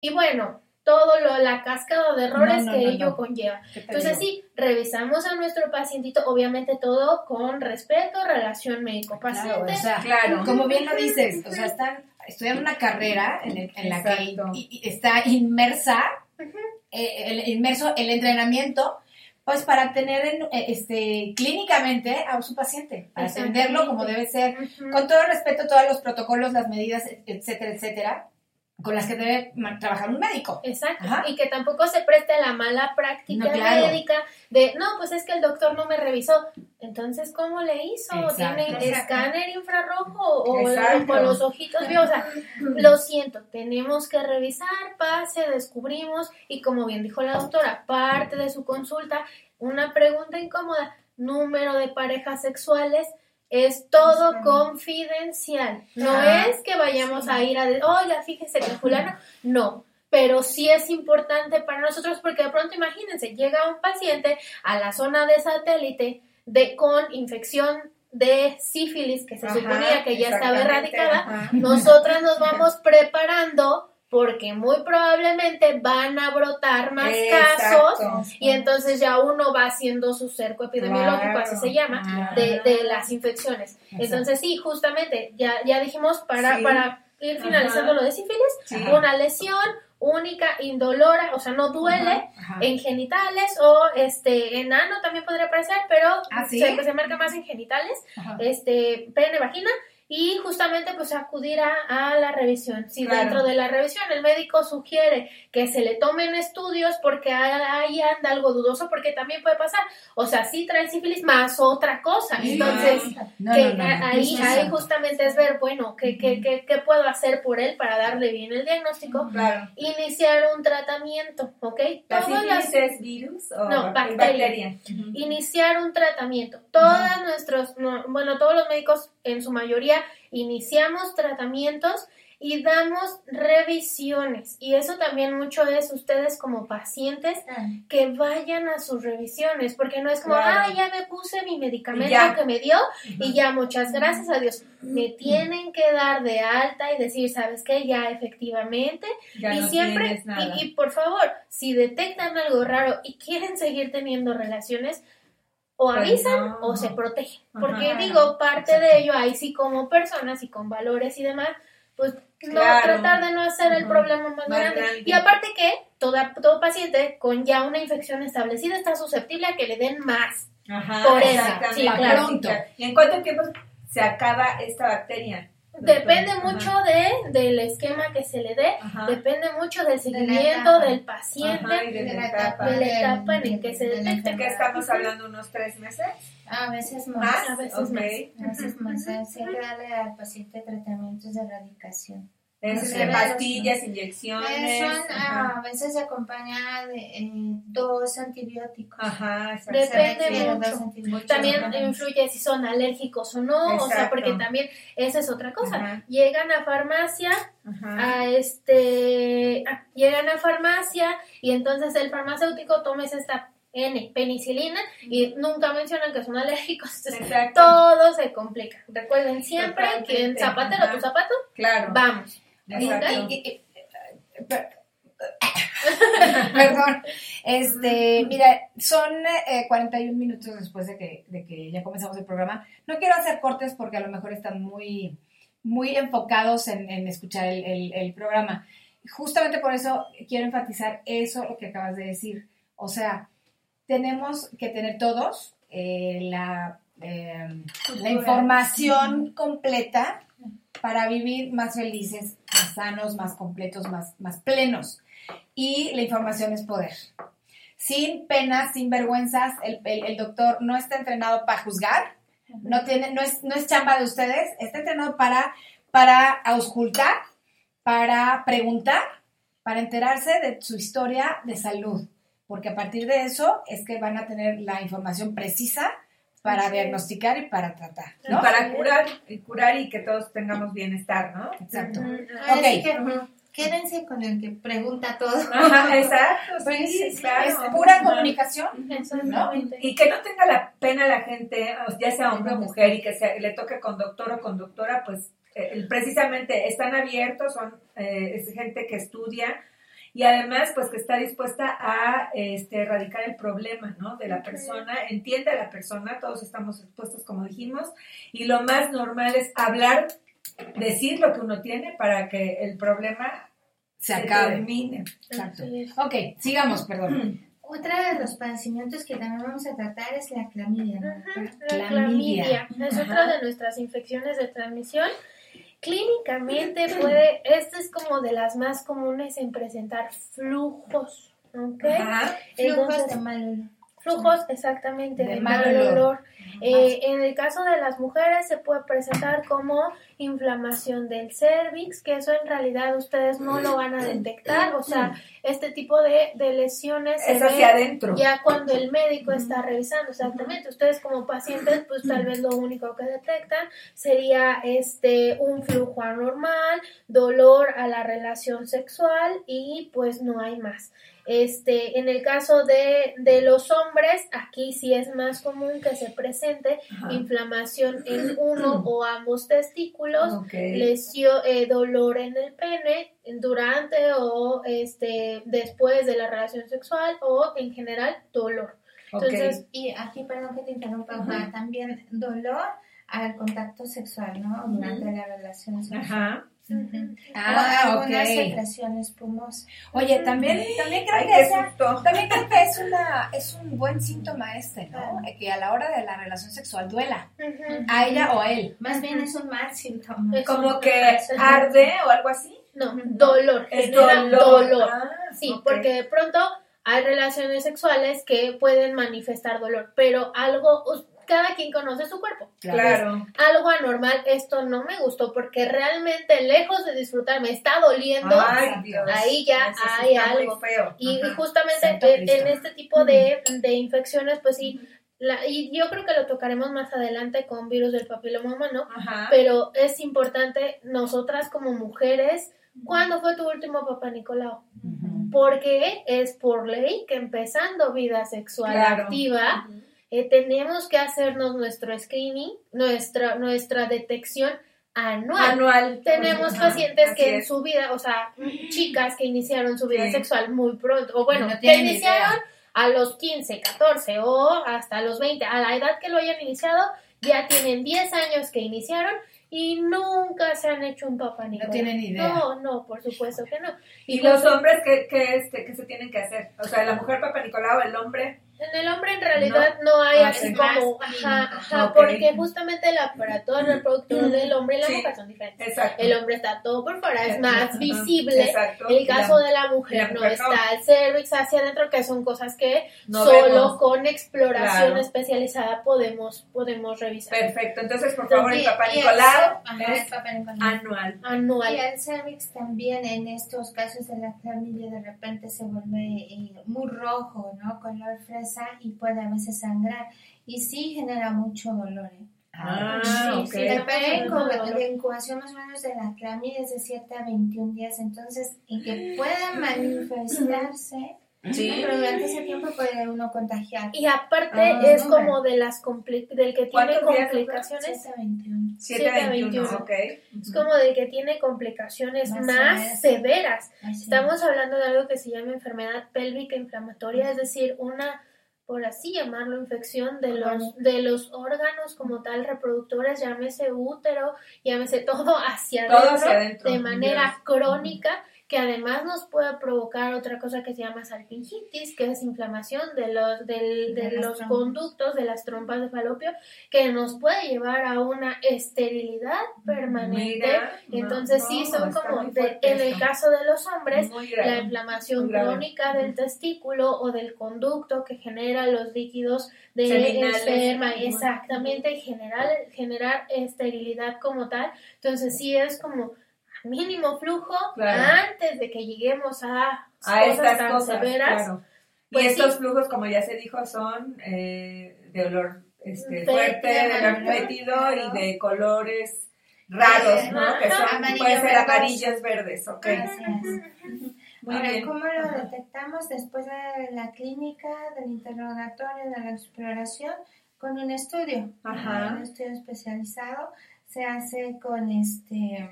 y bueno, todo lo, la cascada de errores No, no, que no, ello no. conlleva. ¿Qué te Entonces digo? sí, revisamos a nuestro pacientito, obviamente todo con respeto, relación médico-paciente. Claro, o sea, Claro. como bien lo dices, o sea, están estudiando una carrera en, el- en la que Exacto. y- y está inmersa, eh, el, inmerso el entrenamiento, pues para tener en- eh, este, clínicamente a su paciente, para atenderlo como debe ser, con todo respeto todos los protocolos, las medidas, etcétera, etcétera, con las que debe trabajar un médico. Exacto. Ajá. Y que tampoco se preste a la mala práctica No, claro. médica de, no, pues es que el doctor no me revisó. Entonces, ¿cómo le hizo? Exacto. ¿Tiene Exacto. escáner infrarrojo o con los ojitos? O sea, lo siento, tenemos que revisar, pase, descubrimos y como bien dijo la doctora, parte de su consulta, una pregunta incómoda, número de parejas sexuales, es todo confidencial. No Ah, es que vayamos a ir a, de- oiga, fíjese que fulano, no. Pero sí es importante para nosotros porque de pronto imagínense, llega un paciente a la zona de satélite de, con infección de sífilis que se Ajá, suponía que ya estaba erradicada, ajá. nosotras nos vamos preparando porque muy probablemente van a brotar más casos y entonces ya uno va haciendo su cerco epidemiológico, Claro, así se llama, claro. de, de las infecciones. Entonces sí, justamente, ya, ya dijimos para, Sí. para ir finalizando Ajá. lo de sífilis, Sí. una lesión, única, indolora, o sea, no duele Ajá, ajá. en genitales o este en ano también podría aparecer, pero ¿Ah, sí? se, se marca más en genitales, este pene, vagina y justamente pues acudir a, a la revisión. Si Claro. dentro de la revisión el médico sugiere que se le tomen estudios porque ahí anda algo dudoso, porque también puede pasar, o sea, sí trae sífilis más otra cosa, entonces No, que no, no, ahí, ahí justamente es ver, bueno, ¿qué, qué, qué, qué puedo hacer por él para darle bien el diagnóstico? Claro. Iniciar un tratamiento, ¿ok? ¿La Todas las es virus o No, bac- bacteria. Ujú. iniciar un tratamiento. Todos nuestros, no, bueno, todos los médicos en su mayoría iniciamos tratamientos y damos revisiones. Y eso también mucho es ustedes como pacientes que vayan a sus revisiones, porque no es como, Claro. ah, ya me puse mi medicamento ya. que me dio y ya, muchas gracias a Dios. Me tienen que dar de alta y decir, ¿sabes qué? Ya efectivamente Ya y no siempre, y por favor, si detectan algo raro y quieren seguir teniendo relaciones, o Pues avisan no. o se protegen. Porque Ajá. digo, parte de ello, ahí sí como personas y con valores y demás, pues no Claro. tratar de no hacer el Ajá. problema más, Más grande. grande. Y aparte que toda, todo paciente con ya una infección establecida está susceptible a que le den más. Ajá, Por eso, sí, claro. Pronto. ¿Y en cuánto tiempo se acaba esta bacteria? Depende Ajá. mucho de, del esquema que se le dé, Ajá. depende mucho del seguimiento etapa. del paciente. Ajá, y de la etapa. de la etapa en del- que se de detecta. ¿Qué estamos hablando? ¿Unos tres meses? A veces ¿Más? más. A veces Ok. más. A veces más. Siempre darle al paciente tratamientos de erradicación. Es Los de severos, pastillas, inyecciones. Son, a veces se acompaña de eh, dos antibióticos. Ajá. Depende mucho. También Ajá. influye si son alérgicos o no, o sea, porque también esa es otra cosa. Ajá. Llegan a farmacia, a este, llegan a farmacia y entonces el farmacéutico tomes esta N, penicilina, y nunca mencionan que son alérgicos. Entonces, Exacto. todo se complica. Recuerden siempre Totalmente. que en zapatero tu zapato, Claro. vamos. Y- y- per- Perdón. Este, mira, son eh, 41 minutos después de que, de que ya comenzamos el programa. No quiero hacer cortes porque a lo mejor están muy, muy enfocados en, en escuchar el, el- el programa. Justamente por eso quiero enfatizar eso, lo que acabas de decir. O sea, tenemos que tener todos eh, la, eh, la información completa para vivir más felices, más sanos, más completos, más, más plenos. Y la información es poder. Sin penas, sin vergüenzas, el, el- el doctor no está entrenado para juzgar, no, tiene, no, es, no es chamba de ustedes, está entrenado para, para auscultar, para preguntar, para enterarse de su historia de salud, porque a partir de eso es que van a tener la información precisa para diagnosticar y para tratar. Y ¿no? Para curar, y curar y que todos tengamos bienestar, ¿no? Exacto. Ok. que, quédense con el que pregunta todo. Ajá, exacto, Pues, sí, claro. es pura comunicación. Exactamente. Y que no tenga la pena la gente, o ya sea hombre o mujer, y que se, le toque con doctor o con doctora, pues eh, el- precisamente están abiertos, son eh, es gente que estudia y además pues que está dispuesta a este, erradicar el problema ¿no? de la persona, entiende a la persona, todos estamos expuestos como dijimos, y lo más normal es hablar, decir lo que uno tiene para que el problema Se acabe. termine. Exacto. Ok, sigamos, perdón. Otra de los padecimientos que también vamos a tratar es la clamidia. ¿no? Ajá, La Clamidia. clamidia es Ajá. otra de nuestras infecciones de transmisión. Clínicamente puede, esta es como de las más comunes en presentar flujos, ¿ok? Ajá. Flujos Entonces, de mal olor. flujos exactamente De de, mal mal olor. olor. Eh, en el caso de las mujeres se puede presentar como inflamación del cervix, que eso en realidad ustedes no lo van a detectar, o sea, este tipo de, de lesiones se Es ven hacia adentro. ya cuando el médico está revisando exactamente ustedes como pacientes pues tal vez lo único que detectan sería este un flujo anormal dolor a la relación sexual y pues no hay más este en el caso de, de los hombres aquí sí es más común que se presente Ajá. inflamación en uno o ambos testículos Ok. lesión, eh, dolor en el pene durante o este después de la relación sexual o en general dolor. Entonces, Y aquí, perdón que te interrumpa, Ajá. Juan, también dolor al contacto sexual, ¿no? Durante la relación sexual. Ajá. Ah, o algunas ok. secreciones. Oye, también, también creo Ay, que esa- también creo que es una, es un buen síntoma este, ¿no? Que a la hora de la relación sexual duela. Ujú. A ella o a él. Más bien es un mal síntoma. Es Como que arde o algo así. No, dolor. Es dolor. dolor. Ah, Sí, ok. porque de pronto hay relaciones sexuales que pueden manifestar dolor, pero algo, cada quien conoce su cuerpo. Claro. Algo anormal, esto no me gustó porque realmente lejos de disfrutar me está doliendo. Ay, Dios. Ahí ya Eso hay algo. feo. Y Ajá. justamente en, este tipo de, de infecciones, pues sí, la- y yo creo que lo tocaremos más adelante con virus del papiloma humano, Ajá. pero es importante nosotras como mujeres, ¿cuándo fue tu último papá Nicolau? Porque es por ley que empezando vida sexual Claro. activa, eh, tenemos que hacernos nuestro screening, nuestra, nuestra detección anual. Anual. Tenemos Ajá, pacientes que en su vida, o sea, chicas que iniciaron su vida Sí. sexual muy pronto, o bueno, No que iniciaron idea. a los 15, 14 o hasta los 20, a la edad que lo hayan iniciado, ya tienen 10 años que iniciaron y nunca se han hecho un papá Nicolau. tienen idea. No, no, por supuesto que no. Y los hombres, ¿qué, qué, este, qué se tienen que hacer? O sea, la mujer Papa Nicolau, el hombre. En el hombre en realidad no, hay así sí. como, Más ajá, ajá, Ok. porque justamente el aparato reproductor del hombre y la Sí. mujer son diferentes. Exacto. El hombre está todo por fuera, es Ajá, más visible. Exacto. El caso la- de la mujer la no mujer no. está el cervix hacia adentro, que son cosas que No solo vemos. con exploración Claro. especializada podemos, podemos revisar. Perfecto. Entonces, por favor, el el Nicolau es anual. Anual. Y el cervix también en estos casos de la clamidia de repente se vuelve eh, muy rojo, ¿no? Color fresa y puede a veces sangrar. Y sí genera mucho dolor. ¿eh? Ah, sí, ok. sí, periodo de incubación más o menos de la clamidia es de 7 a 21 días, entonces, y que pueda manifestarse, Sí. pero durante ese tiempo puede uno contagiar. Y aparte Ah, es hombre. como de las del que tiene ¿Cuántos días, complicaciones, 7 a 21. 7 a 21, 21. ok. es como del que tiene complicaciones Más más, severas. severas. Así Estamos hablando de algo que se llama enfermedad pélvica inflamatoria, es decir, una, por así llamarlo, infección de los, de los órganos como tal reproductores, llámese útero, llámese todo hacia Todo adentro, hacia adentro, de manera Dios. crónica, que además nos puede provocar otra cosa que se llama salpingitis, que es inflamación de los, del- de los trompas. conductos, de las trompas de falopio, que nos puede llevar a una esterilidad permanente. Mira, Entonces no, sí son como, de- en el caso de los hombres, la inflamación crónica del testículo o del conducto que genera los líquidos de esperma, exactamente, y generar, generar esterilidad como tal. Entonces sí es como mínimo flujo Claro. antes de que lleguemos a, A cosas estas tan cosas, severas. claro. Pues y estos sí. flujos, como ya se dijo, son eh, de olor este, fuerte, de olor fétido y de colores raros, ¿no? Ajá. Que son, Amarillo, pueden ser verdoso. amarillos, verdes, ok. Ahora, bien. ¿cómo lo detectamos después de la clínica, del interrogatorio, de la exploración? Con un estudio, Ajá. un estudio especializado. Se hace con este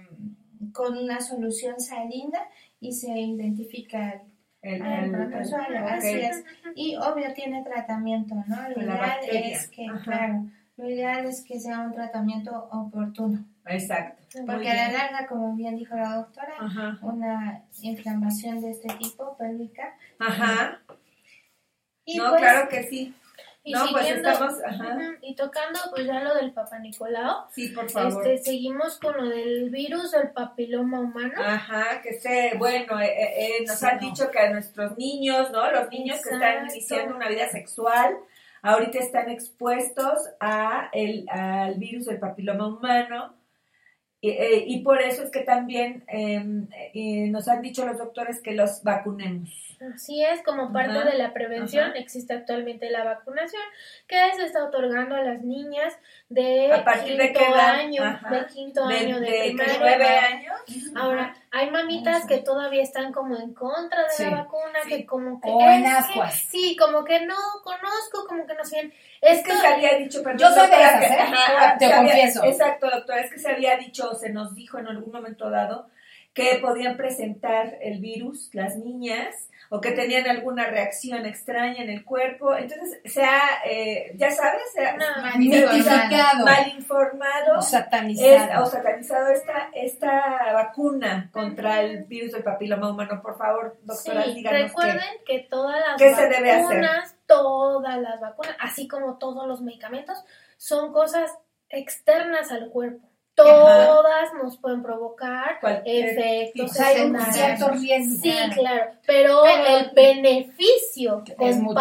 con una solución salina y se identifica El, al el- protozoario, ok. así es. Y obvio tiene tratamiento, ¿no? Lo la ideal bacteria. es que, Ajá. claro, lo ideal es que sea un tratamiento oportuno. Exacto. Porque a la larga, como bien dijo la doctora, Ajá. una inflamación de este tipo pélvica. Ajá. Y no, pues, claro que sí. Y no, pues siguiendo- estamos, ajá. Y tocando pues ya lo del Papa Nicolau, Sí, por favor. este, seguimos con lo del virus del papiloma humano. Ajá, que se, bueno, eh, eh, eh, nos Sí, han no. dicho que a nuestros niños, ¿no? Los niños que están iniciando una vida sexual, ahorita están expuestos a el, al virus del papiloma humano. Y, eh, y por eso es que también eh, eh, nos han dicho los doctores que los vacunemos. Así es, como parte Ajá, de la prevención ajá. existe actualmente la vacunación que se está otorgando a las niñas de ¿A partir de quinto qué edad? año, Ajá. de quinto De, año de, de primaria. nueve años. Ahora, hay mamitas que todavía están como en contra de Sí, la vacuna, sí. que como que... O en es que- ascuas. sí, como que no conozco, como que no sé. Es que se había dicho, perdón, Yo soy de esas, que- ¿eh? ajá, Te se había- confieso. Exacto, doctora, es que se había dicho, o se nos dijo en algún momento dado, que podían presentar el virus, las niñas, o que tenían alguna reacción extraña en el cuerpo. Entonces, se ha, eh, ya sabes, se ha No, Mitificado. mal informado O satanizado. es- o satanizado esta, esta vacuna contra el virus del papiloma humano. Por favor, doctora, Sí, díganos recuerden qué. que todas las ¿Qué se debe hacer? vacunas, todas las vacunas, así como todos los medicamentos, son cosas externas al cuerpo. Todas nos pueden provocar Cualquier efectos tipo. hay un cierto riesgo. Sí, claro, pero, Pero- el beneficio Es mucho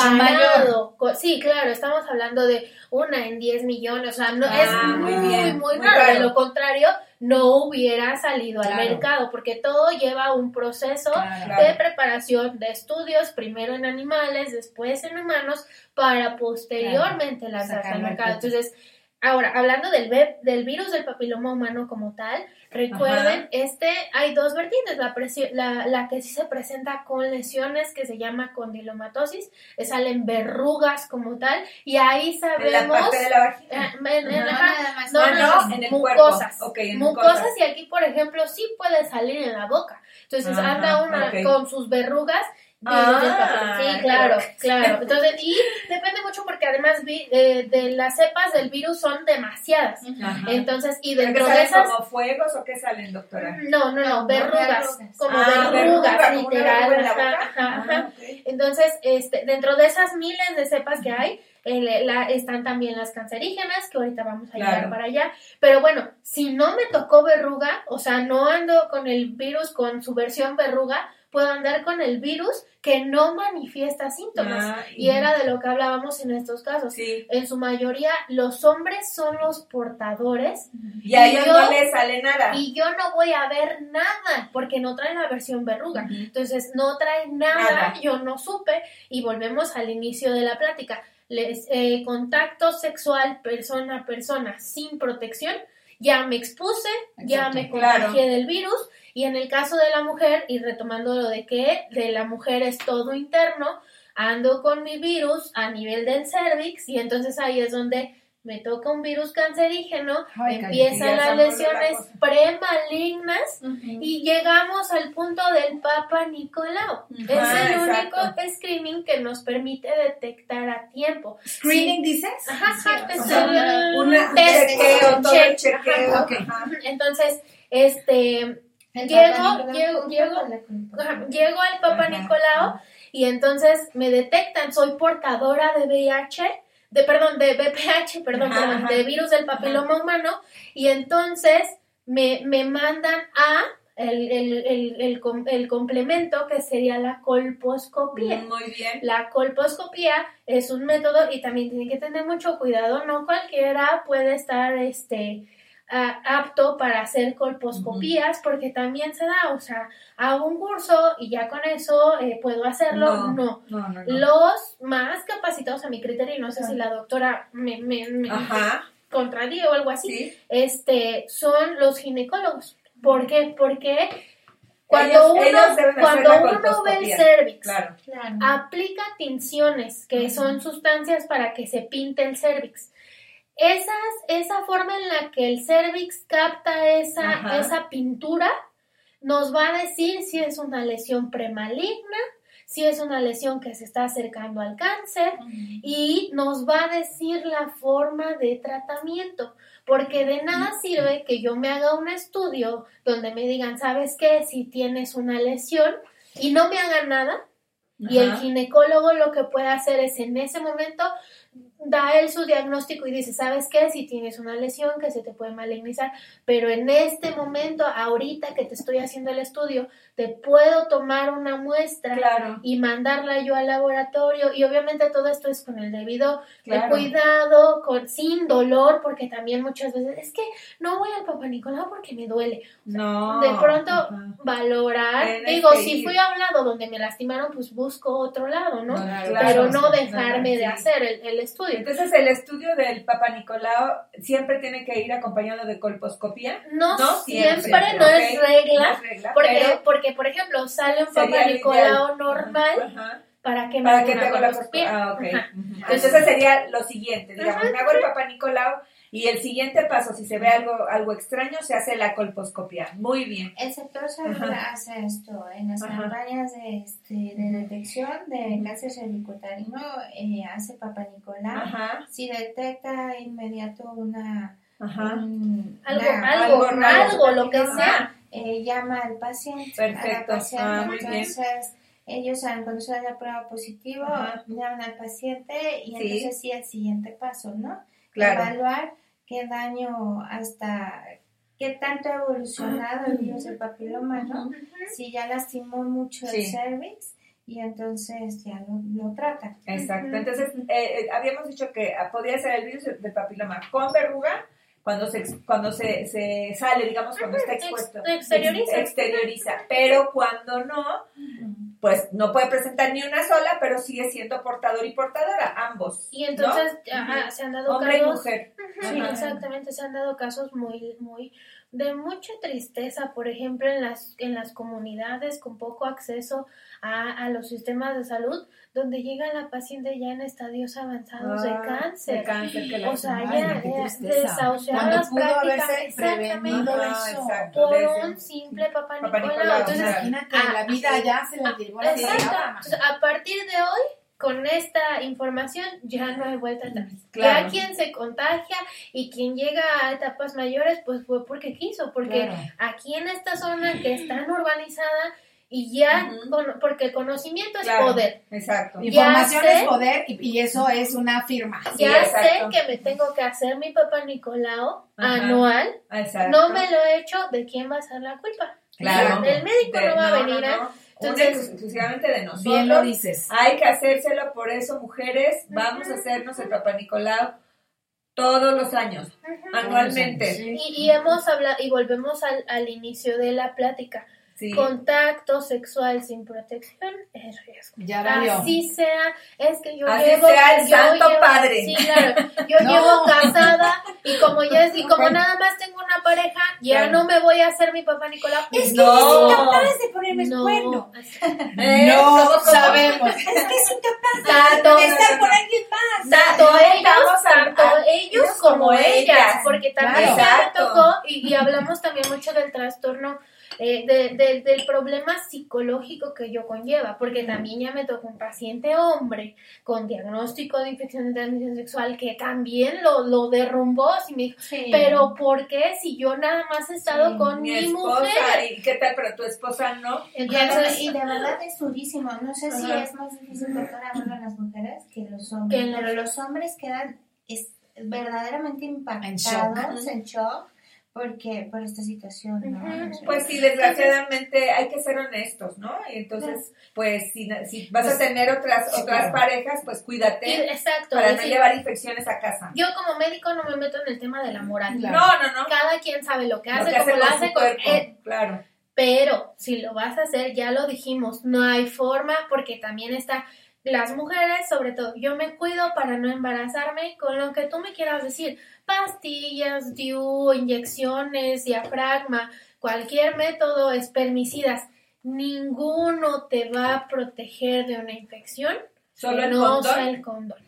con- sí, claro, estamos hablando de una en 10 millones, o sea, no Ah, es muy muy, muy, bien, muy raro, de lo contrario, no hubiera salido al Claro. mercado, porque todo lleva un proceso Claro. de preparación de estudios, primero en animales, después en humanos, para posteriormente lanzarse al mercado. Entonces, ahora, hablando del, del virus del papiloma humano como tal, recuerden, este hay dos vertientes, la, la, la que sí se presenta con lesiones que se llama condilomatosis, que salen verrugas como tal, y ahí En sabemos... la parte de la vagina. eh, en- en- No, no, Ah, no, no, en el mucosas. cuerpo. Ok, en mucosas. mucosas. y aquí, por ejemplo, sí puede salir en la boca. Entonces Ajá, anda una con sus verrugas. Ah, del papel. sí, claro, claro. Entonces, y depende mucho porque además vi, eh, de las cepas del virus son demasiadas. Ajá. Entonces, y ¿Pero dentro de salen esas... como fuegos o qué salen, doctora? No, no, no, verrugas, como Ah, verrugas, verruga, literal. verruga en la ajá, boca. ajá, ajá. Ah. Entonces, este, dentro de esas miles de cepas que hay, el- la- están también las cancerígenas, que ahorita vamos a llegar Claro. para allá. Pero bueno, si no me tocó verruga, o sea, no ando con el virus con su versión verruga, puedo andar con el virus que no manifiesta síntomas. Ah, y era de lo que hablábamos en estos casos. Sí. En su mayoría, los hombres son los portadores Y a ellos no les sale nada. y yo no voy a ver nada porque no traen la versión verruga. Entonces no traen nada, Nada. yo no supe y volvemos al inicio de la plática. Les, eh, contacto sexual persona a persona sin protección, ya me expuse, ya me claro. contagié del virus y en el caso de la mujer, y retomando lo de que de la mujer es todo interno, ando con mi virus a nivel del cervix y entonces ahí es donde me toca un virus cancerígeno, Ay, empiezan las sabemos la lesiones cosa. premalignas y llegamos al punto del Papa Nicolau. es el único screening que nos permite detectar a tiempo. ¿Screening dices? Ajá, ajá, Sí, es o sea, el Una, un test, chequeo, todo el check, chequeo. ajá. ok. ajá. Entonces, este, El Llego, llego, llego. al Papa. Nicolau y entonces me detectan, soy portadora de VIH, de perdón, de BPH, perdón, Ajá, perdón, ajá. de virus del papiloma humano y entonces me, me mandan a el, el, el, el, el complemento que sería la colposcopía. Muy bien. La colposcopía es un método y también tienen que tener mucho cuidado, no cualquiera puede estar este apto para hacer colposcopías porque también se da, o sea, hago un curso y ya con eso eh, puedo hacerlo, no. No, no, no. Los más capacitados a mi criterio, y no sé si la doctora me, me, me Ajá, o algo así, sí. este, son los ginecólogos. ¿Por qué? Porque cuando Ellos- uno, ellos cuando uno ve el cervix, Claro. Claro. aplica tinciones, que son sustancias para que se pinte el cervix. Esas, esa forma en la que el cervix capta esa, Ajá. esa pintura nos va a decir si es una lesión premaligna, si es una lesión que se está acercando al cáncer y nos va a decir la forma de tratamiento. Porque de nada sirve que yo me haga un estudio donde me digan, ¿sabes qué? Si tienes una lesión y no me hagan nada, y el ginecólogo lo que puede hacer es en ese momento da él su diagnóstico y dice, ¿sabes qué? Si tienes una lesión que se te puede malignizar, pero en este momento, ahorita que te estoy haciendo el estudio, te puedo tomar una muestra Claro. y mandarla yo al laboratorio y obviamente todo esto es con el debido eh, cuidado, con, sin dolor, porque también muchas veces es que no voy al Papá Nicolau porque me duele. No. De pronto valorar, Tienes digo, si ir. fui a un lado donde me lastimaron, pues busco otro lado, ¿no? Claro, Pero no dejarme sí. de hacer el, el estudio. Entonces, el estudio del Papa Nicolau siempre tiene que ir acompañado de colposcopía. No, No siempre, siempre, no es regla, No es regla, porque, pero porque, por ejemplo, sale un lo Nicolau normal, Ajá. ¿para que me Para haga que te la? Ah, ok. Ajá. Ujú. Entonces sería lo siguiente, digamos, Ajá. me hago el Papa Nicolau Y el siguiente paso, si se ve algo, algo extraño, se hace la colposcopia. Muy bien. El sector salud Ajá. hace esto en las Ajá. campañas de, este, de detección de cáncer cervicuterino, eh, hace Papa Nicolás. Ajá, Si detecta de inmediato una, ajá. un- Algo, una- algo, algo lo que sea. Eh, llama al paciente. a la Perfecto. paciente. Ah, muy bien. entonces, ellos se da la prueba positivo, Ajá. llaman al paciente y Sí. entonces sí el siguiente paso, ¿no? Claro. Evaluar qué daño hasta qué tanto ha evolucionado el virus del papiloma, ¿no? Si ya lastimó mucho Sí. el cervix y entonces ya lo, lo tratan. Exacto. Entonces, eh, eh, habíamos dicho que podía ser el virus del papiloma con verruga cuando se, cuando se, se sale, digamos, cuando está Ex- expuesto. exterioriza. Ex- exterioriza. Pero cuando no, pues no puede presentar ni una sola, pero sigue siendo portador y portadora, ambos. Y entonces ¿no? ajá, Ujú. se han dado Hombre y casos. mujer. Sí, Ajá. exactamente, se han dado casos muy, muy de mucha tristeza, por ejemplo, en las, en las comunidades con poco acceso a, a los sistemas de salud, donde llega la paciente ya en estadios avanzados de Ah, cáncer. De cáncer, que la O sea, ya, desahuciadas prácticamente, exactamente, Ajá, eso. exacto. por desde- un simple papá Papá Nicolau. Nicolau, Entonces. Imagínate, ah, la vida ya se la llevó la Exacto. Entonces, a partir de hoy, con esta información, ya no hay vuelta atrás. Claro. Ya quien se contagia y quien llega a etapas mayores, pues fue porque quiso, porque Claro. aquí en esta zona que es tan urbanizada y ya, con- porque el conocimiento es Claro, poder. Exacto. Información sé. es poder y, y eso es una firma. Ya sé que me tengo que hacer mi papá Nicolau Ajá. anual. Exacto. No me lo he hecho, ¿de quién va a ser la culpa? Claro. El médico no va a no, venir no, a... Entonces- y exclusivamente de nosotros. Bien lo dices. Hay que hacérselo, por eso, mujeres, vamos a hacernos el Papá Nicolau todos los años, anualmente. Y, y hemos hablado, y volvemos al, al inicio de la plática. Sí. Contacto sexual sin protección es riesgo. Ya valió. Así sea, es que yo Así llevo. sea el yo Santo llevo- Padre. Sí, claro. Yo No. llevo casada y como ya y como nada más tengo una pareja, ya Claro. no me voy a hacer mi papá Nicolau. Es que No. es incapaz de ponerme el No. cuerno. Eh, no sabemos. Es que es incapaz Tanto, de estar con alguien más. tanto No ellos, tanto ellos como ellas, ellas. porque también Claro. ya me tocó, y, y hablamos también mucho del trastorno, eh, de- de- del problema psicológico que yo conlleva, porque también ya me tocó un paciente hombre con diagnóstico de infección de transmisión sexual que también lo, lo derrumbó, y me dijo, Sí. pero ¿por qué si yo nada más he estado Sí, con Mi mi, esposa, mujer? ¿y qué tal? Pero tu esposa no. Y, de- Entonces, y de verdad es durísimo. No sé si es más difícil tocar a uno las mujeres que los hombres. Que los- pero los hombres quedan es, verdaderamente impactados, en shock, porque por esta situación. Pues sí, desgraciadamente hay que ser honestos, ¿no? Y entonces, pues si, si vas a tener otras Sí, otras claro. parejas, pues y- cuídate exacto. para no sí, llevar infecciones a casa. yo como médico no me meto en el tema de la moral. Claro. No, no, no. Cada quien sabe lo que Lo hace, que hace como lo hace su con cuerpo, eh, claro. Pero si lo vas a hacer, ya lo dijimos, no hay forma porque también está las mujeres, sobre todo, yo me cuido para no embarazarme con lo que tú me quieras decir, pastillas, DIU, inyecciones, diafragma, cualquier método, espermicidas, ninguno te va a proteger de una infección, Solo el no condón. el condón.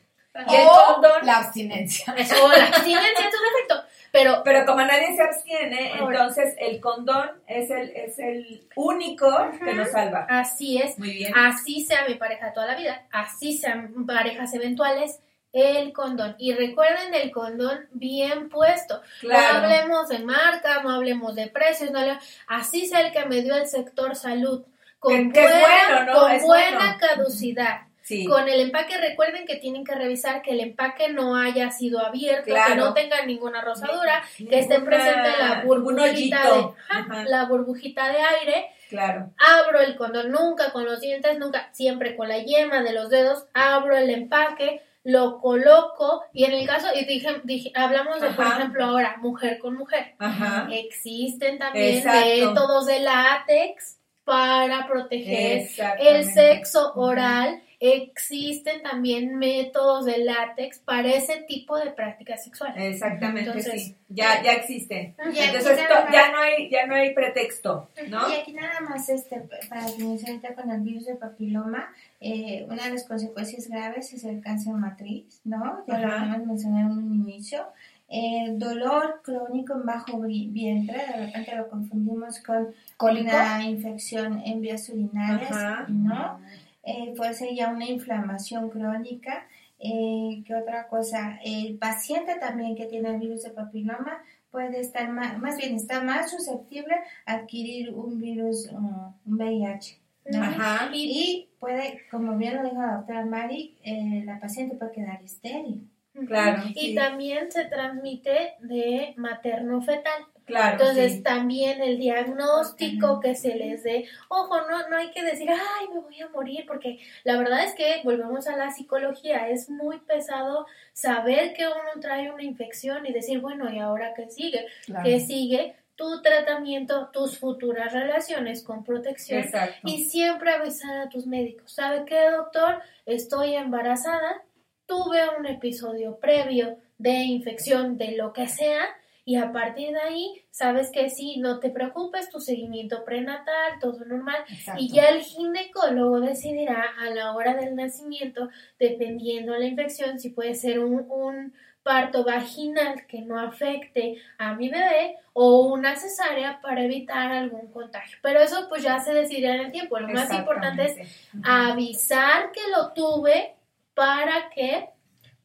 Y el O condón. la abstinencia. Eso, la abstinencia es un efecto, pero Pero como nadie se abstiene, Ahora. entonces el condón es el, es el único que nos salva. así es. Muy bien. así sea mi pareja toda la vida, así sean parejas eventuales, el condón. Y recuerden el condón bien puesto. No Claro. hablemos de marca, no hablemos de precios, no hablemos- así sea el que me dio el sector salud. Con Que- que es buena, bueno, ¿no? con buena bueno. caducidad. Sí. Con el empaque, recuerden que tienen que revisar que el empaque no haya sido abierto, Claro. que no tenga ninguna rosadura, que esté presente la burbujita de, ajá, la burbujita de aire Claro. abro el condón, nunca con los dientes, nunca, siempre con la yema de los dedos, abro el empaque, lo coloco y en el caso, y dije, dije hablamos de, por ejemplo, ahora, mujer con mujer. Ajá. Existen también métodos de látex para proteger el sexo oral. Existen también métodos de látex para ese tipo de prácticas sexuales. Exactamente, Entonces, sí. Ya, ya existen. Entonces nada to- más- ya no hay, ya no hay pretexto, ¿no? Y aquí nada más este, para ahorita con el virus del papiloma, eh, una de las consecuencias graves es el cáncer matriz, ¿no? Ya lo Ajá. habíamos mencionado en un inicio. El dolor crónico en bajo vi- vientre, de repente lo confundimos con ¿Cólico? una infección en vías urinarias, Ajá. ¿no? Eh, puede ser ya una inflamación crónica. Eh, ¿Qué otra cosa? El paciente también que tiene el virus de papiloma puede estar más, más bien está más susceptible a adquirir un virus, uh, un VIH. ¿no? Ajá. Y puede, como bien lo dijo la doctora Mari, eh, la paciente puede quedar estéril. Claro, Y sí. también se transmite de materno-fetal. Claro, Entonces sí. también el diagnóstico que se les dé, ojo, no, no hay que decir, ay, me voy a morir, porque la verdad es que volvemos a la psicología, es muy pesado saber que uno trae una infección y decir, bueno, ¿y ahora qué sigue? Claro. ¿Qué sigue? Tu tratamiento, tus futuras relaciones con protección Exacto. y siempre avisar a tus médicos. ¿Sabe qué, doctor? Estoy embarazada, tuve un episodio previo de infección de lo que sea y a partir de ahí, sabes que sí, no te preocupes, tu seguimiento prenatal, todo normal. Exacto. Y ya el ginecólogo decidirá a la hora del nacimiento, dependiendo de la infección, si puede ser un, un parto vaginal que no afecte a mi bebé o una cesárea para evitar algún contagio. Pero eso pues ya se decidirá en el tiempo. Lo más importante es avisar que lo tuve para que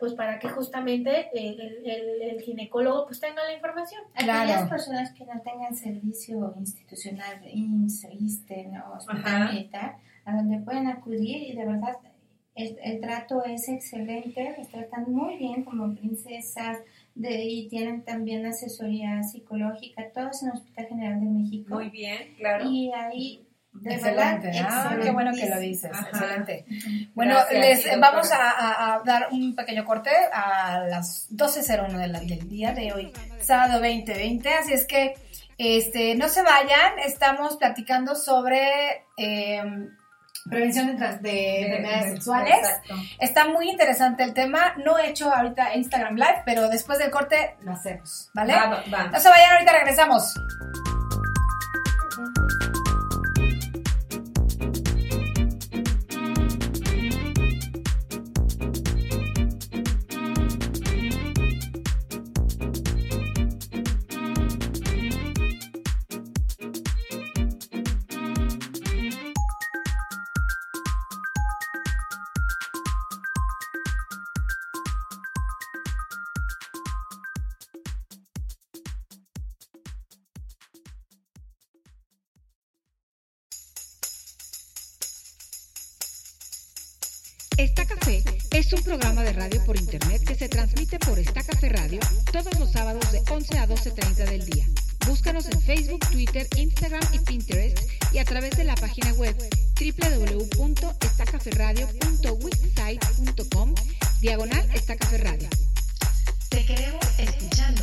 pues para que justamente el, el- el- el ginecólogo pues tenga la información. Aquellas Claro. personas que no tengan servicio institucional, IMSS, ISSSTE, ¿no? hospital militar, a donde pueden acudir y de verdad el, el trato es excelente, los tratan muy bien como princesas de, y tienen también asesoría psicológica, todo es en el Hospital General de México. Muy bien, claro. Y ahí, de Excelente. Ah, qué bueno que lo dices. Ajá. Excelente. Bueno, Gracias, les vamos a, dar un pequeño corte a las 12.01 de la- del día de hoy, sábado 2020. Así es que este, no se vayan, estamos platicando sobre eh, prevención de, de enfermedades sexuales. Exacto. Está muy interesante el tema. No he hecho ahorita Instagram Live, pero después del corte lo hacemos, ¿vale? Va, va, va. No se vayan, ahorita regresamos. Está Café es un programa de radio por internet que se transmite por Está Café Radio todos los sábados de 11 a 12.30 del día. Búscanos en Facebook, Twitter, Instagram y Pinterest y a través de la página web www.estacaferradio.wixsite.com diagonal Está Café Radio. Te queremos escuchando.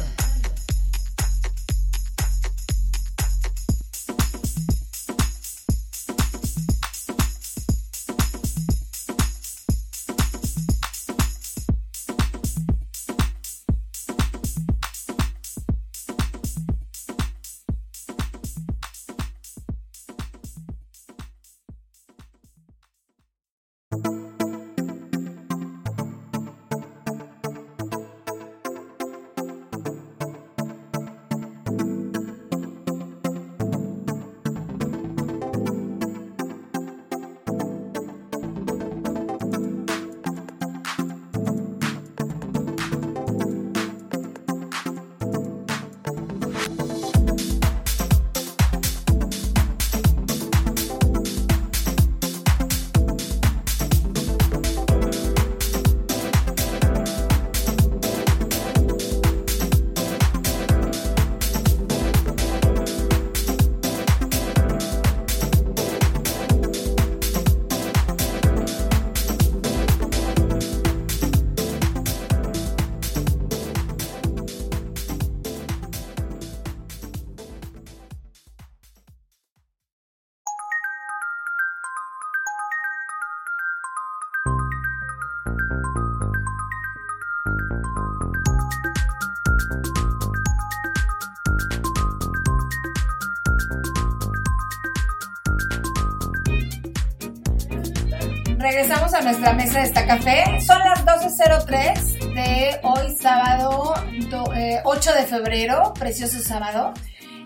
Regresamos a nuestra mesa de esta café. Son las 12.03 de hoy, sábado do- eh, 8 de febrero, precioso sábado,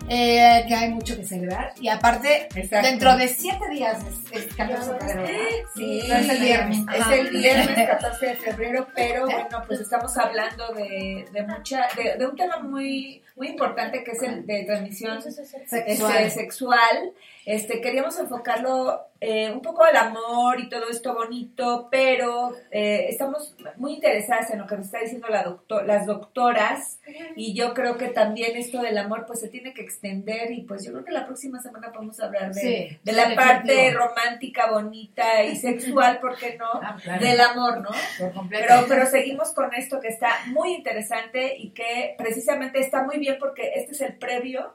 eh, que hay mucho que celebrar. Y aparte, Exacto. dentro de 7 días es, es 14 de febrero. Sí, No, es el viernes. Es el viernes 14 de febrero, pero bueno, pues estamos hablando de, de mucha, de, de un tema muy, muy importante que es el de transmisión Sexual. este, sexual. Este, queríamos enfocarlo eh, un poco al amor y todo esto bonito, pero eh, estamos muy interesadas en lo que nos está diciendo la doctor, las doctoras y yo creo que también esto del amor pues se tiene que extender y pues yo creo que la próxima semana podemos hablar de, Sí, de la parte romántica, bonita y sexual, ¿por qué no? Ah, claro. Del amor, ¿no? Pero, pero seguimos con esto que está muy interesante y que precisamente está muy bien porque este es el previo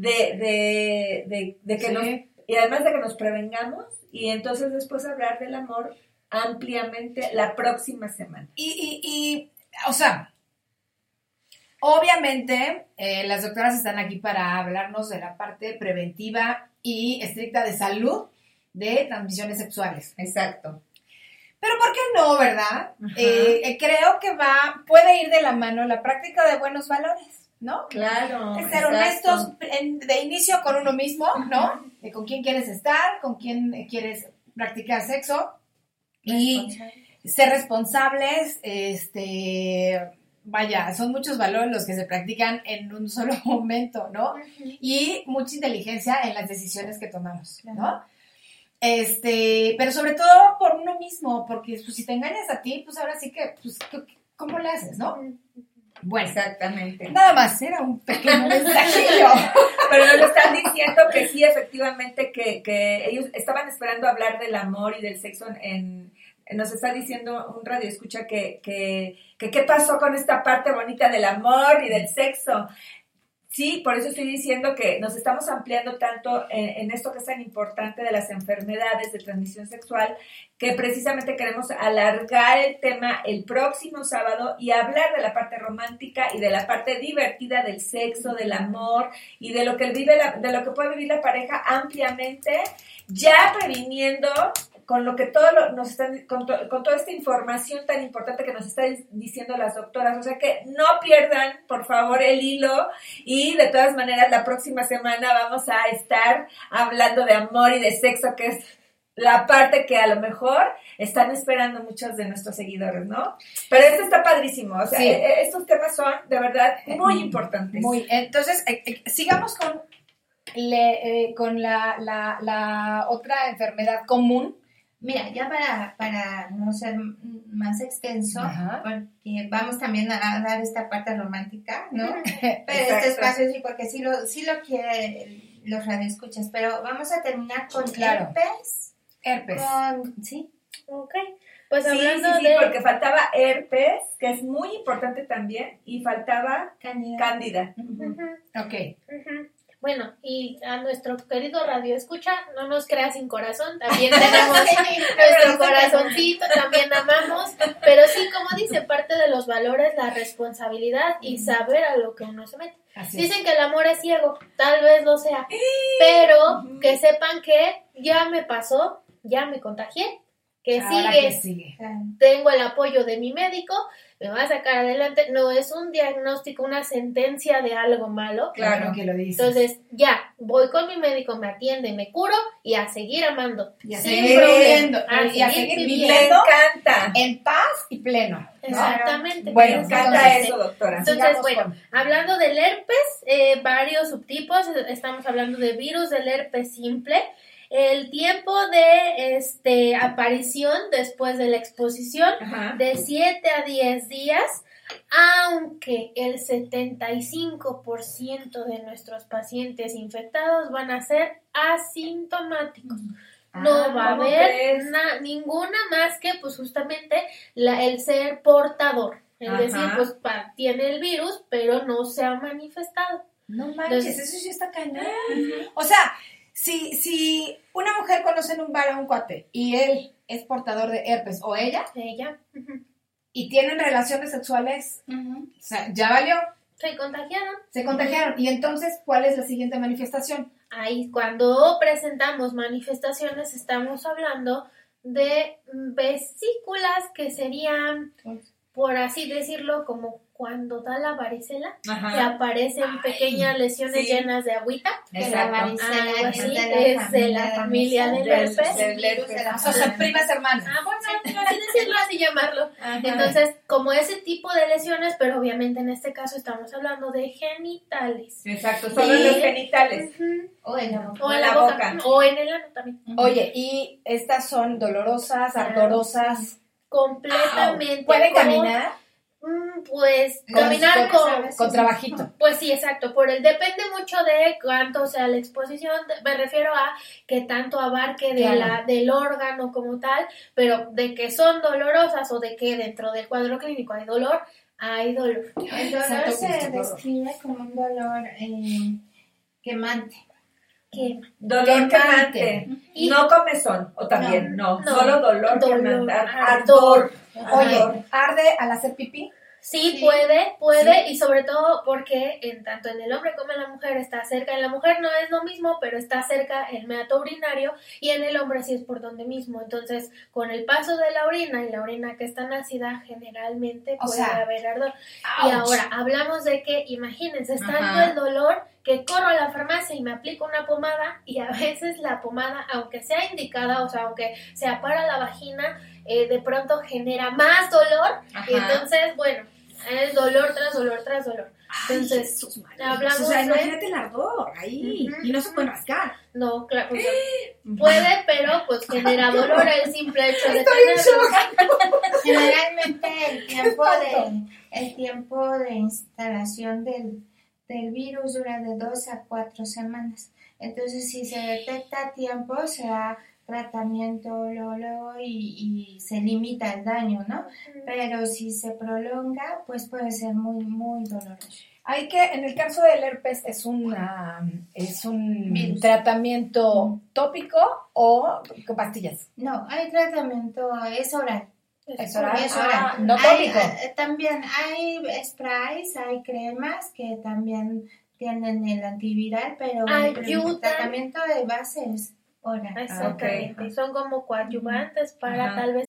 de, de, de, de que Sí. nos, y además de que nos prevengamos y entonces después hablar del amor ampliamente la próxima semana. Y, y, y, o sea, obviamente eh, las doctoras están aquí para hablarnos de la parte preventiva y estricta de salud de transmisiones sexuales. Exacto. Pero ¿por qué no, verdad? Eh, eh, creo que va, puede ir de la mano la práctica de buenos valores, ¿no? Claro. Es ser honestos en- de inicio con uno mismo, ¿no? De con quién quieres estar, con quién quieres practicar sexo y ser responsables, este, vaya, son muchos valores los que se practican en un solo momento, ¿no? Y mucha inteligencia en las decisiones que tomamos, ¿no? Este, pero sobre todo por uno mismo, porque pues, si te engañas a ti, pues ahora sí que, pues, ¿qué- ¿cómo le haces, no? Bueno, Exactamente. nada más, era un pequeño mensajillo. Pero nos están diciendo que sí, efectivamente, que, que ellos estaban esperando hablar del amor y del sexo en... en- nos está diciendo un radio escucha que, que, que qué pasó con esta parte bonita del amor y del sexo. Sí, por eso estoy diciendo que nos estamos ampliando tanto en, en esto que es tan importante de las enfermedades de transmisión sexual, que precisamente queremos alargar el tema el próximo sábado y hablar de la parte romántica y de la parte divertida del sexo, del amor y de lo que vive la- de lo que puede vivir la pareja ampliamente, ya previniendo con lo que todo lo- nos están con, to- con toda esta información tan importante que nos están diciendo las doctoras, o sea que no pierdan por favor el hilo y de todas maneras la próxima semana vamos a estar hablando de amor y de sexo que es la parte que a lo mejor están esperando muchos de nuestros seguidores, ¿no? Pero esto está padrísimo, o sea, Sí. eh, estos temas son de verdad muy importantes. Muy, entonces, eh, eh, sigamos con, le- eh, con la, la, la otra enfermedad común. Mira, ya para, para no ser más extenso, Ajá. porque vamos también a dar esta parte romántica, ¿no? Pero Exacto. este espacio sí, porque sí lo, sí lo quiere los radioescuchas, pero vamos a terminar con Claro. herpes, Herpes. con, sí, Ok. Pues Sí, sí, hablando sí, de... porque faltaba herpes, que es muy importante también, y faltaba Candida. cándida. Ujú, Ok. Bueno, y a nuestro querido Radio Escucha, no nos crea sin corazón, también tenemos nuestro corazoncito, también amamos, pero sí, como dice, parte de los valores, la responsabilidad y saber a lo que uno se mete. Así es. Dicen que el amor es ciego, tal vez lo sea, pero que sepan que ya me pasó, ya me contagié, que sigue, que sigue. tengo el apoyo de mi médico, me va a sacar adelante, no es un diagnóstico, una sentencia de algo malo. Claro que lo dices. Entonces, ya, voy con mi médico, me atiende, me curo y a seguir amando. Y a Sin seguir problema. viviendo, A y a seguir viviendo. Me encanta. en paz y pleno. ¿no? Exactamente. Bueno, Me encanta Entonces, eso, doctora. Entonces, Sigamos bueno, con- hablando del herpes, eh, varios subtipos, estamos hablando de virus del herpes simple. El tiempo de este, aparición después de la exposición Ajá. de 7 a 10 días, aunque el 75% de nuestros pacientes infectados van a ser asintomáticos. No Ah, va a ¿cómo haber na- ninguna más que pues justamente la- el ser portador. Es Ajá. decir, pues pa- tiene el virus, pero no se ha manifestado. No manches, Entonces- eso sí está cañón. O sea, si, si una mujer conoce en un bar a un cuate y él es portador de herpes o ella Ella y tienen relaciones sexuales, o sea, ya valió, se contagiaron. se contagiaron. Y entonces, ¿cuál es la siguiente manifestación? Ahí cuando presentamos manifestaciones estamos hablando de vesículas que serían, por así decirlo, como cuando da la varicela, Ajá. que aparecen pequeñas lesiones sí. llenas de agüita. La Exacto. varicela Algo es así, de la es de la familia del herpes. del herpes. O sea, primas hermanas. Ah, bueno, así decirlo, así llamarlo. Ajá. Entonces, como ese tipo de lesiones, pero obviamente en este caso estamos hablando de genitales. Exacto, solo Sí. en los genitales. O en la boca. O en en la la boca. boca. O en el ano también. Oye, y estas son dolorosas, ardorosas. Completamente. ¿Pueden Con- caminar? Mm, Pues Con- caminar con- con, Con trabajito. Pues sí, exacto. Por el depende mucho de cuánto sea la exposición. de- Me refiero a que tanto abarque de Claro. la, del órgano como tal, pero de que son dolorosas o de que dentro del cuadro clínico hay dolor, hay dolor. El dolor se describe como un dolor eh, quemante. Que Dolor Quemante. quemante. Y- no comezón, o también, no. No. Solo dolor, Dolor, quemante. ar- ardor. Ardor. Oye, ¿arde al hacer pipí? Sí, Sí. puede, puede, y sobre todo porque en tanto en el hombre como en la mujer está cerca, en la mujer no es lo mismo, pero está cerca el meato urinario y en el hombre sí es por donde mismo. Entonces, con el paso de la orina y la orina que está ácida, generalmente O puede sea, haber ardor. Y ahora hablamos de que, imagínense, está Ajá. tanto el dolor que corro a la farmacia y me aplico una pomada y a veces la pomada, aunque sea indicada, o sea, aunque se para la vagina, eh, de pronto genera más dolor Ajá. y entonces, bueno, es dolor tras dolor tras dolor. Entonces, Jesús, hablamos o sea, de- imagínate el ardor ahí. Y no se puede rascar. No, claro, o sea, puede, pero pues genera dolor el simple hecho de tenerlo. Generalmente el tiempo de, el tiempo de instalación del, del virus dura de dos a cuatro semanas. Entonces, si se detecta a tiempo, se da tratamiento luego, luego y, y se limita el daño, ¿no? Pero si se prolonga, pues puede ser muy, muy doloroso. Hay que, en el caso del herpes, es una es un Virus. tratamiento tópico o con pastillas. No, hay tratamiento, es oral. Es oral. Es Ah, no tópico. eh, también hay sprays, hay cremas que también tienen el antiviral, pero el tratamiento de base es oral. Exactamente, son como coadyuvantes para Ajá. tal vez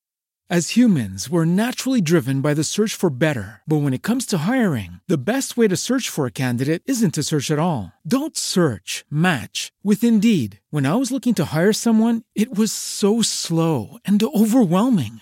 As humans, we're naturally driven by the search for better. But when it comes to hiring, the best way to search for a candidate isn't to search at all. Don't search, match with Indeed. When I was looking to hire someone, it was so slow and overwhelming.